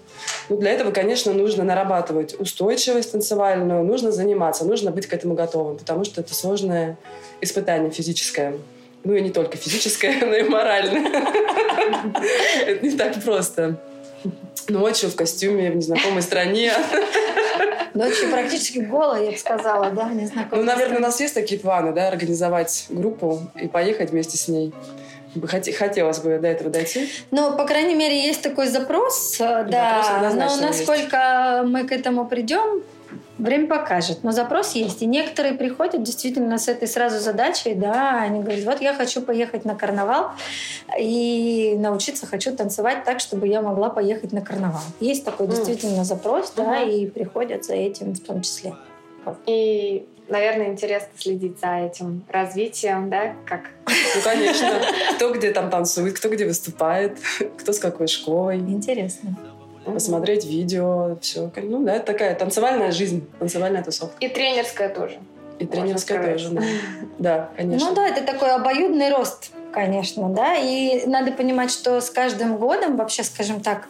Ну, для этого, конечно, нужно нарабатывать устойчивость танцевальную, нужно заниматься, нужно быть к этому готовым, потому что это сложное испытание физическое. Ну и не только физическое, но и моральное. Это не так просто. Ночью в костюме в незнакомой стране. Ночью практически голая, я бы сказала, да, незнакомой Ну, наверное, у нас есть такие планы, да, организовать группу и поехать вместе с ней. Хотелось бы до этого дойти. Ну, по крайней мере, есть такой запрос, э, да. Но насколько есть. мы к этому придем, время покажет. Но запрос есть. И некоторые приходят действительно с этой сразу задачей, да, они говорят, вот я хочу поехать на карнавал и научиться хочу танцевать так, чтобы я могла поехать на карнавал. Есть такой действительно запрос, да, и приходят за этим в том числе. И наверное, интересно следить за этим развитием, да, как... Ну, конечно. Кто где там танцует, кто где выступает, кто с какой школой. Интересно. Посмотреть видео, все. Ну да, это такая танцевальная жизнь, танцевальная тусовка. И тренерская тоже. И тренерская тоже, да. Да, конечно. Ну да, это такой обоюдный рост, конечно, да. И надо понимать, что с каждым годом, вообще, скажем так,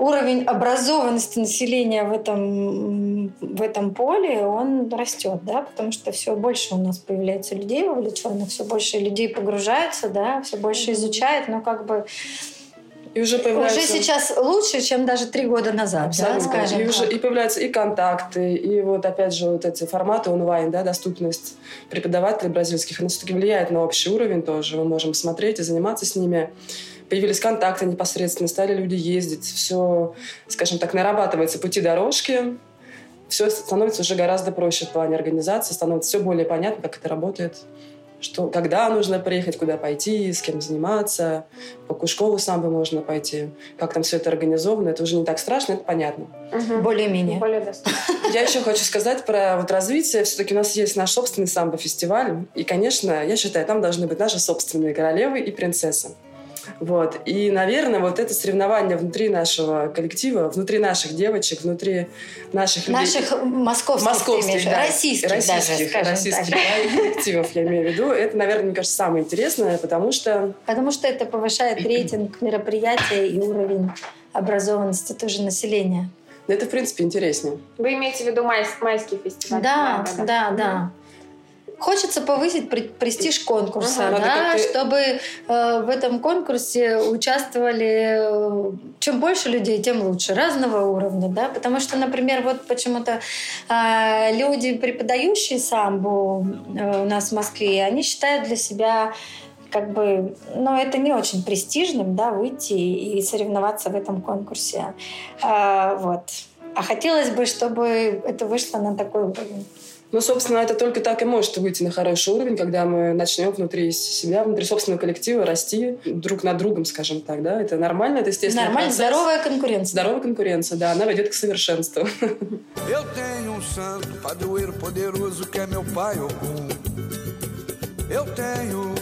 уровень образованности населения в этом, в этом поле, он растет, да, потому что все больше у нас появляется людей вовлеченных, все больше людей погружаются, да, все больше изучают, но как бы И уже появляются... Уже сейчас лучше, чем даже три года назад, Абсолютно. да, скажем и, уже, и появляются и контакты, и вот опять же вот эти форматы онлайн, да, доступность преподавателей бразильских, она все-таки влияет на общий уровень тоже. Мы можем смотреть и заниматься с ними. Появились контакты непосредственно, стали люди ездить, все, скажем так, нарабатывается пути дорожки, все становится уже гораздо проще в плане организации, становится все более понятно, как это работает, что, когда нужно приехать, куда пойти, с кем заниматься, в какую школу самбо можно пойти, как там все это организовано. Это уже не так страшно, это понятно. Более-менее. Более. Я еще хочу сказать про вот развитие. Все-таки у нас есть наш собственный самбо-фестиваль. И, конечно, я считаю, там должны быть наши собственные королевы и принцессы. Вот. И, наверное, вот это соревнование внутри нашего коллектива, внутри наших девочек, внутри наших людей. Наших московских, Московских, да, российских, даже, российских, скажем российских да, коллективов, я имею в виду. Это, наверное, мне кажется, самое интересное, потому что Потому что это повышает рейтинг мероприятия и уровень образованности тоже населения. ну, это, в принципе, интереснее. Вы имеете в виду май- майский фестиваль? Да, да, да. Хочется повысить пре- престиж конкурса, Ага. Да, чтобы э, в этом конкурсе участвовали э, чем больше людей, тем лучше, разного уровня, да, потому что, например, вот почему-то э, люди, преподающие самбо э, у нас в Москве, они считают для себя как бы, ну, это не очень престижным, да, выйти и соревноваться в этом конкурсе. А, вот. А хотелось бы, чтобы это вышло на такой уровень. Ну, собственно, это только так и может выйти на хороший уровень, когда мы начнем внутри себя, внутри собственного коллектива расти друг над другом, скажем так, да. Это нормально, это естественно. Нормально, здоровая конкуренция. Здоровая конкуренция, да, она ведет к совершенству. Eu tenho um santo, padroeiro poderoso que é meu pai Ogum. Eu tenho.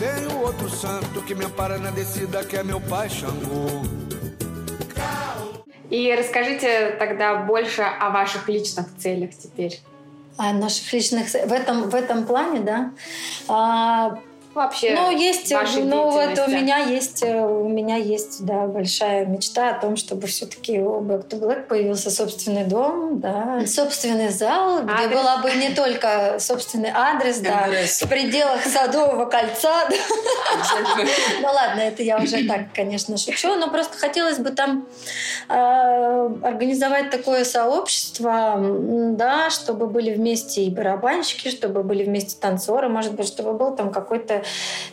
Tenho outro santo que me ampara na descida, que é meu pai Xangô. И расскажите тогда больше о ваших личных целях теперь. А наших личных... В этом, в этом плане, да. А, Вообще, ну, есть... вашей Ну, вот у меня есть, э, у меня есть, да, большая мечта о том, чтобы все-таки у Back to Black появился собственный дом, да, собственный зал, где Адрес. была бы не только собственный адрес, да, МРС. в пределах Садового кольца. Ну ладно, это я уже так, конечно, шучу, но просто хотелось бы там э, организовать такое сообщество, да, чтобы были вместе и барабанщики, чтобы были вместе танцоры, может быть, чтобы был там какой-то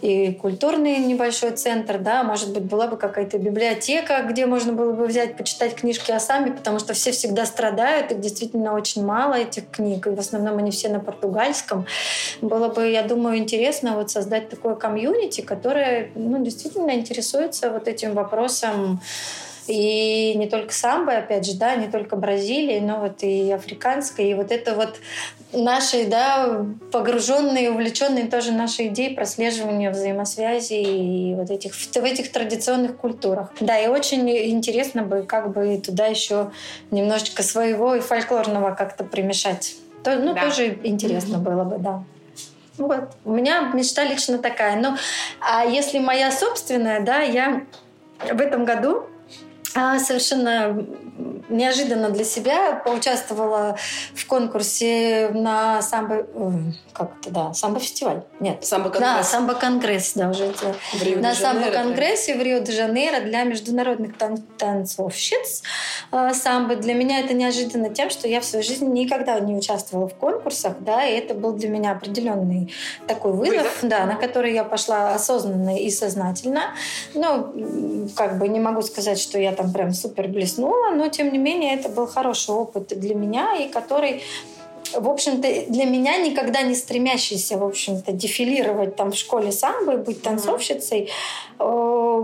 и культурный небольшой центр, да, может быть, была бы какая-то библиотека, где можно было бы взять, почитать книжки о сами, потому что все всегда страдают, их действительно очень мало, этих книг, и в основном они все на португальском. Было бы, я думаю, интересно вот создать такое комьюнити, которое ну, действительно интересуется вот этим вопросом и не только самбо, опять же, да, не только Бразилии, но вот и африканской, и вот это вот наши, да, погруженные, увлеченные тоже нашей идеей прослеживания взаимосвязи и вот этих, в этих традиционных культурах. Да, и очень интересно бы как бы туда еще немножечко своего и фольклорного как-то примешать. То, ну, Да. тоже интересно было бы, да. Вот. У меня мечта лично такая. Ну, а если моя собственная, да, я в этом году совершенно неожиданно для себя поучаствовала в конкурсе на самбо... Как это, да? Самбо-фестиваль? Нет. Да, Самбо-конгресс. самбо-конгресс, да, уже это. На самбо-конгрессе в Рио-де-Жанейро для международных тан- танцовщиц э, самбо. Для меня это неожиданно тем, что я в своей жизни никогда не участвовала в конкурсах, да, и это был для меня определенный такой вызов, Вызов. да, на который я пошла осознанно и сознательно. М, как бы не могу сказать, что я там прям супер блеснула, но тем не менее это был хороший опыт для меня, и который в общем-то, для меня никогда не стремящийся, в общем-то, дефилировать там в школе самбо и быть танцовщицей, э,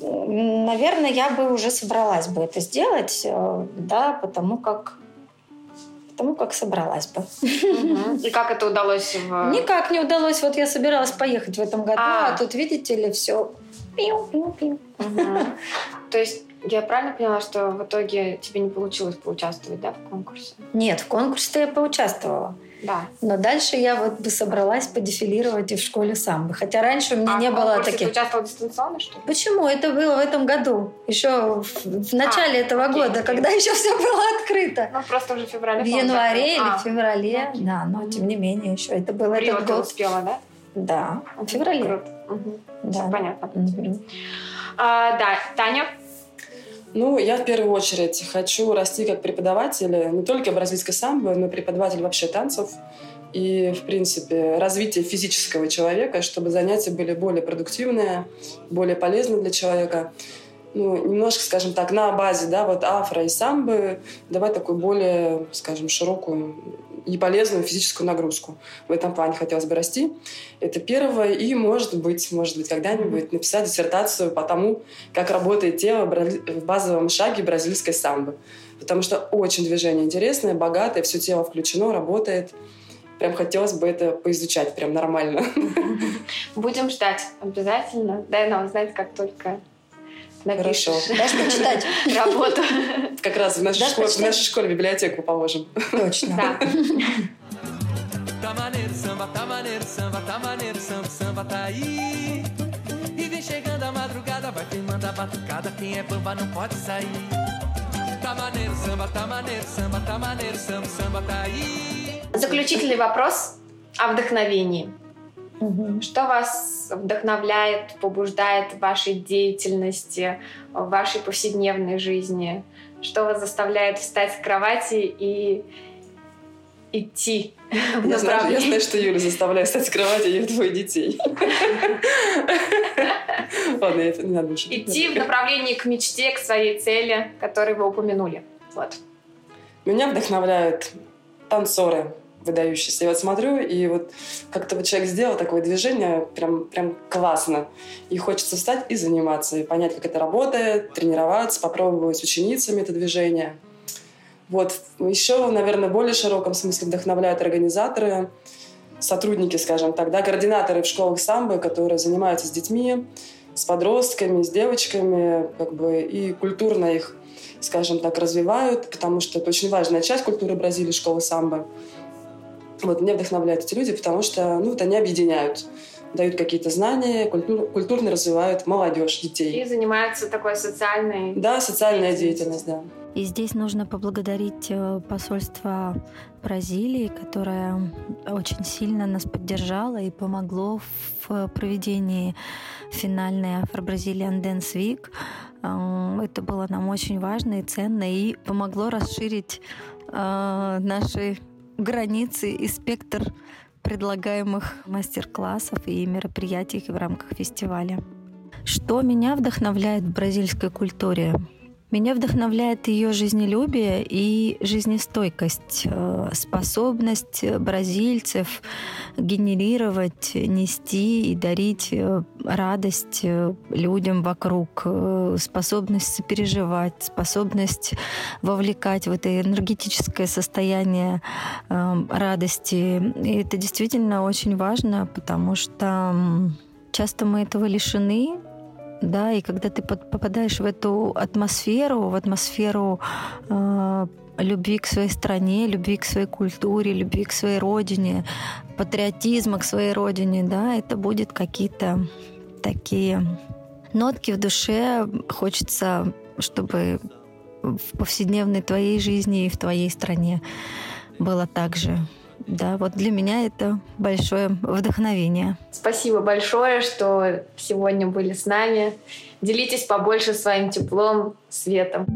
наверное, я бы уже собралась бы это сделать, э, да, потому как потому как собралась бы. И как это удалось в... Никак не удалось. Вот я собиралась поехать в этом году, А. а, тут, видите ли, все. Мгм. То есть я правильно поняла, что в итоге тебе не получилось поучаствовать, да, в конкурсе? Нет, в конкурсе я поучаствовала. Да. Но дальше я вот бы собралась подефилировать и в школе самбо. Хотя раньше у меня а не было таких. ты участвовала дистанционно, что ли? Почему? Это было в этом году, еще в, в начале А, этого окей, года, окей. когда еще все было открыто. Ну, просто уже в феврале. В январе или А, в феврале, окей. да, но тем не менее еще это был в Рио этот год. успела, да? Да, в феврале. Круто. Мгм. Да. Всё понятно. Мгм. А, да, Таня? Ну, я в первую очередь хочу расти как преподаватель не только бразильской самбо, но и преподаватель вообще танцев. И, в принципе, развитие физического человека, чтобы занятия были более продуктивные, более полезны для человека. Ну, немножко, скажем так, на базе, да, вот афро и самбы давать такую более, скажем, широкую и полезную физическую нагрузку. В этом плане хотелось бы расти. Это первое. И, может быть, может быть, когда-нибудь написать диссертацию по тому, как работает тело в базовом шаге бразильской самбы. Потому что очень движение интересное, богатое, все тело включено, работает. Прям хотелось бы это поизучать прям нормально. Будем ждать обязательно. Дай нам знать, как только напишешь Хорошо. Дашь почитать? работу. Как раз в нашей, школе, в нашей школе библиотеку положим. Точно. Да. Tá maneiro samba, tá maneiro samba, tá maneiro samba, samba tá aí. E vem chegando a madrugada, vai firmando a batucada, quem é bamba não pode sair. Tá maneiro samba, tá maneiro samba, tá maneiro samba, samba tá aí. Заключительный вопрос о вдохновении. Что вас вдохновляет, побуждает в вашей деятельности, в вашей повседневной жизни? Что вас заставляет встать с кровати и идти в Я знаю, я знаю, что Юля заставляет встать с кровати, ее двое детей. Ладно, это не надо больше. Идти в направлении к мечте, к своей цели, которую вы упомянули. Вот. Меня вдохновляют танцоры выдающиеся. Я вот смотрю, и вот как-то вот человек сделал такое движение, прям, прям классно. И хочется встать и заниматься, и понять, как это работает, тренироваться, попробовать с ученицами это движение. Вот. Еще, наверное, в более широком смысле вдохновляют организаторы, сотрудники, скажем так, да, координаторы в школах самбо, которые занимаются с детьми, с подростками, с девочками, как бы, и культурно их, скажем так, развивают, потому что это очень важная часть культуры Бразилии, школы самбо. Вот меня вдохновляют эти люди, потому что, ну, вот они объединяют, дают какие-то знания, культур- культурно развивают молодежь, И детей. занимаются такой социальной... Да, социальная деятельность, да. И здесь нужно поблагодарить э, посольство Бразилии, которое очень сильно нас поддержало и помогло в проведении финальной Afro-Brazilian Dance Week. Э, Это было нам очень важно и ценно, и помогло расширить э, наши границы и спектр предлагаемых мастер-классов и мероприятий в рамках фестиваля. Что меня вдохновляет в бразильской культуре? Меня вдохновляет ее жизнелюбие и жизнестойкость, э, способность бразильцев генерировать, нести и дарить э, радость э, людям вокруг, способность сопереживать, способность вовлекать в это энергетическое состояние радости. И это действительно очень важно, потому что часто мы этого лишены, да, и когда ты попадаешь в эту атмосферу, в атмосферу э, любви к своей стране, любви к своей культуре, любви к своей родине, патриотизма к своей родине, да, это будет какие-то такие нотки в душе. Хочется, чтобы в повседневной твоей жизни и в твоей стране было так же. Да, вот для меня это большое вдохновение. Спасибо большое, что сегодня были с нами. Делитесь побольше своим теплом, светом.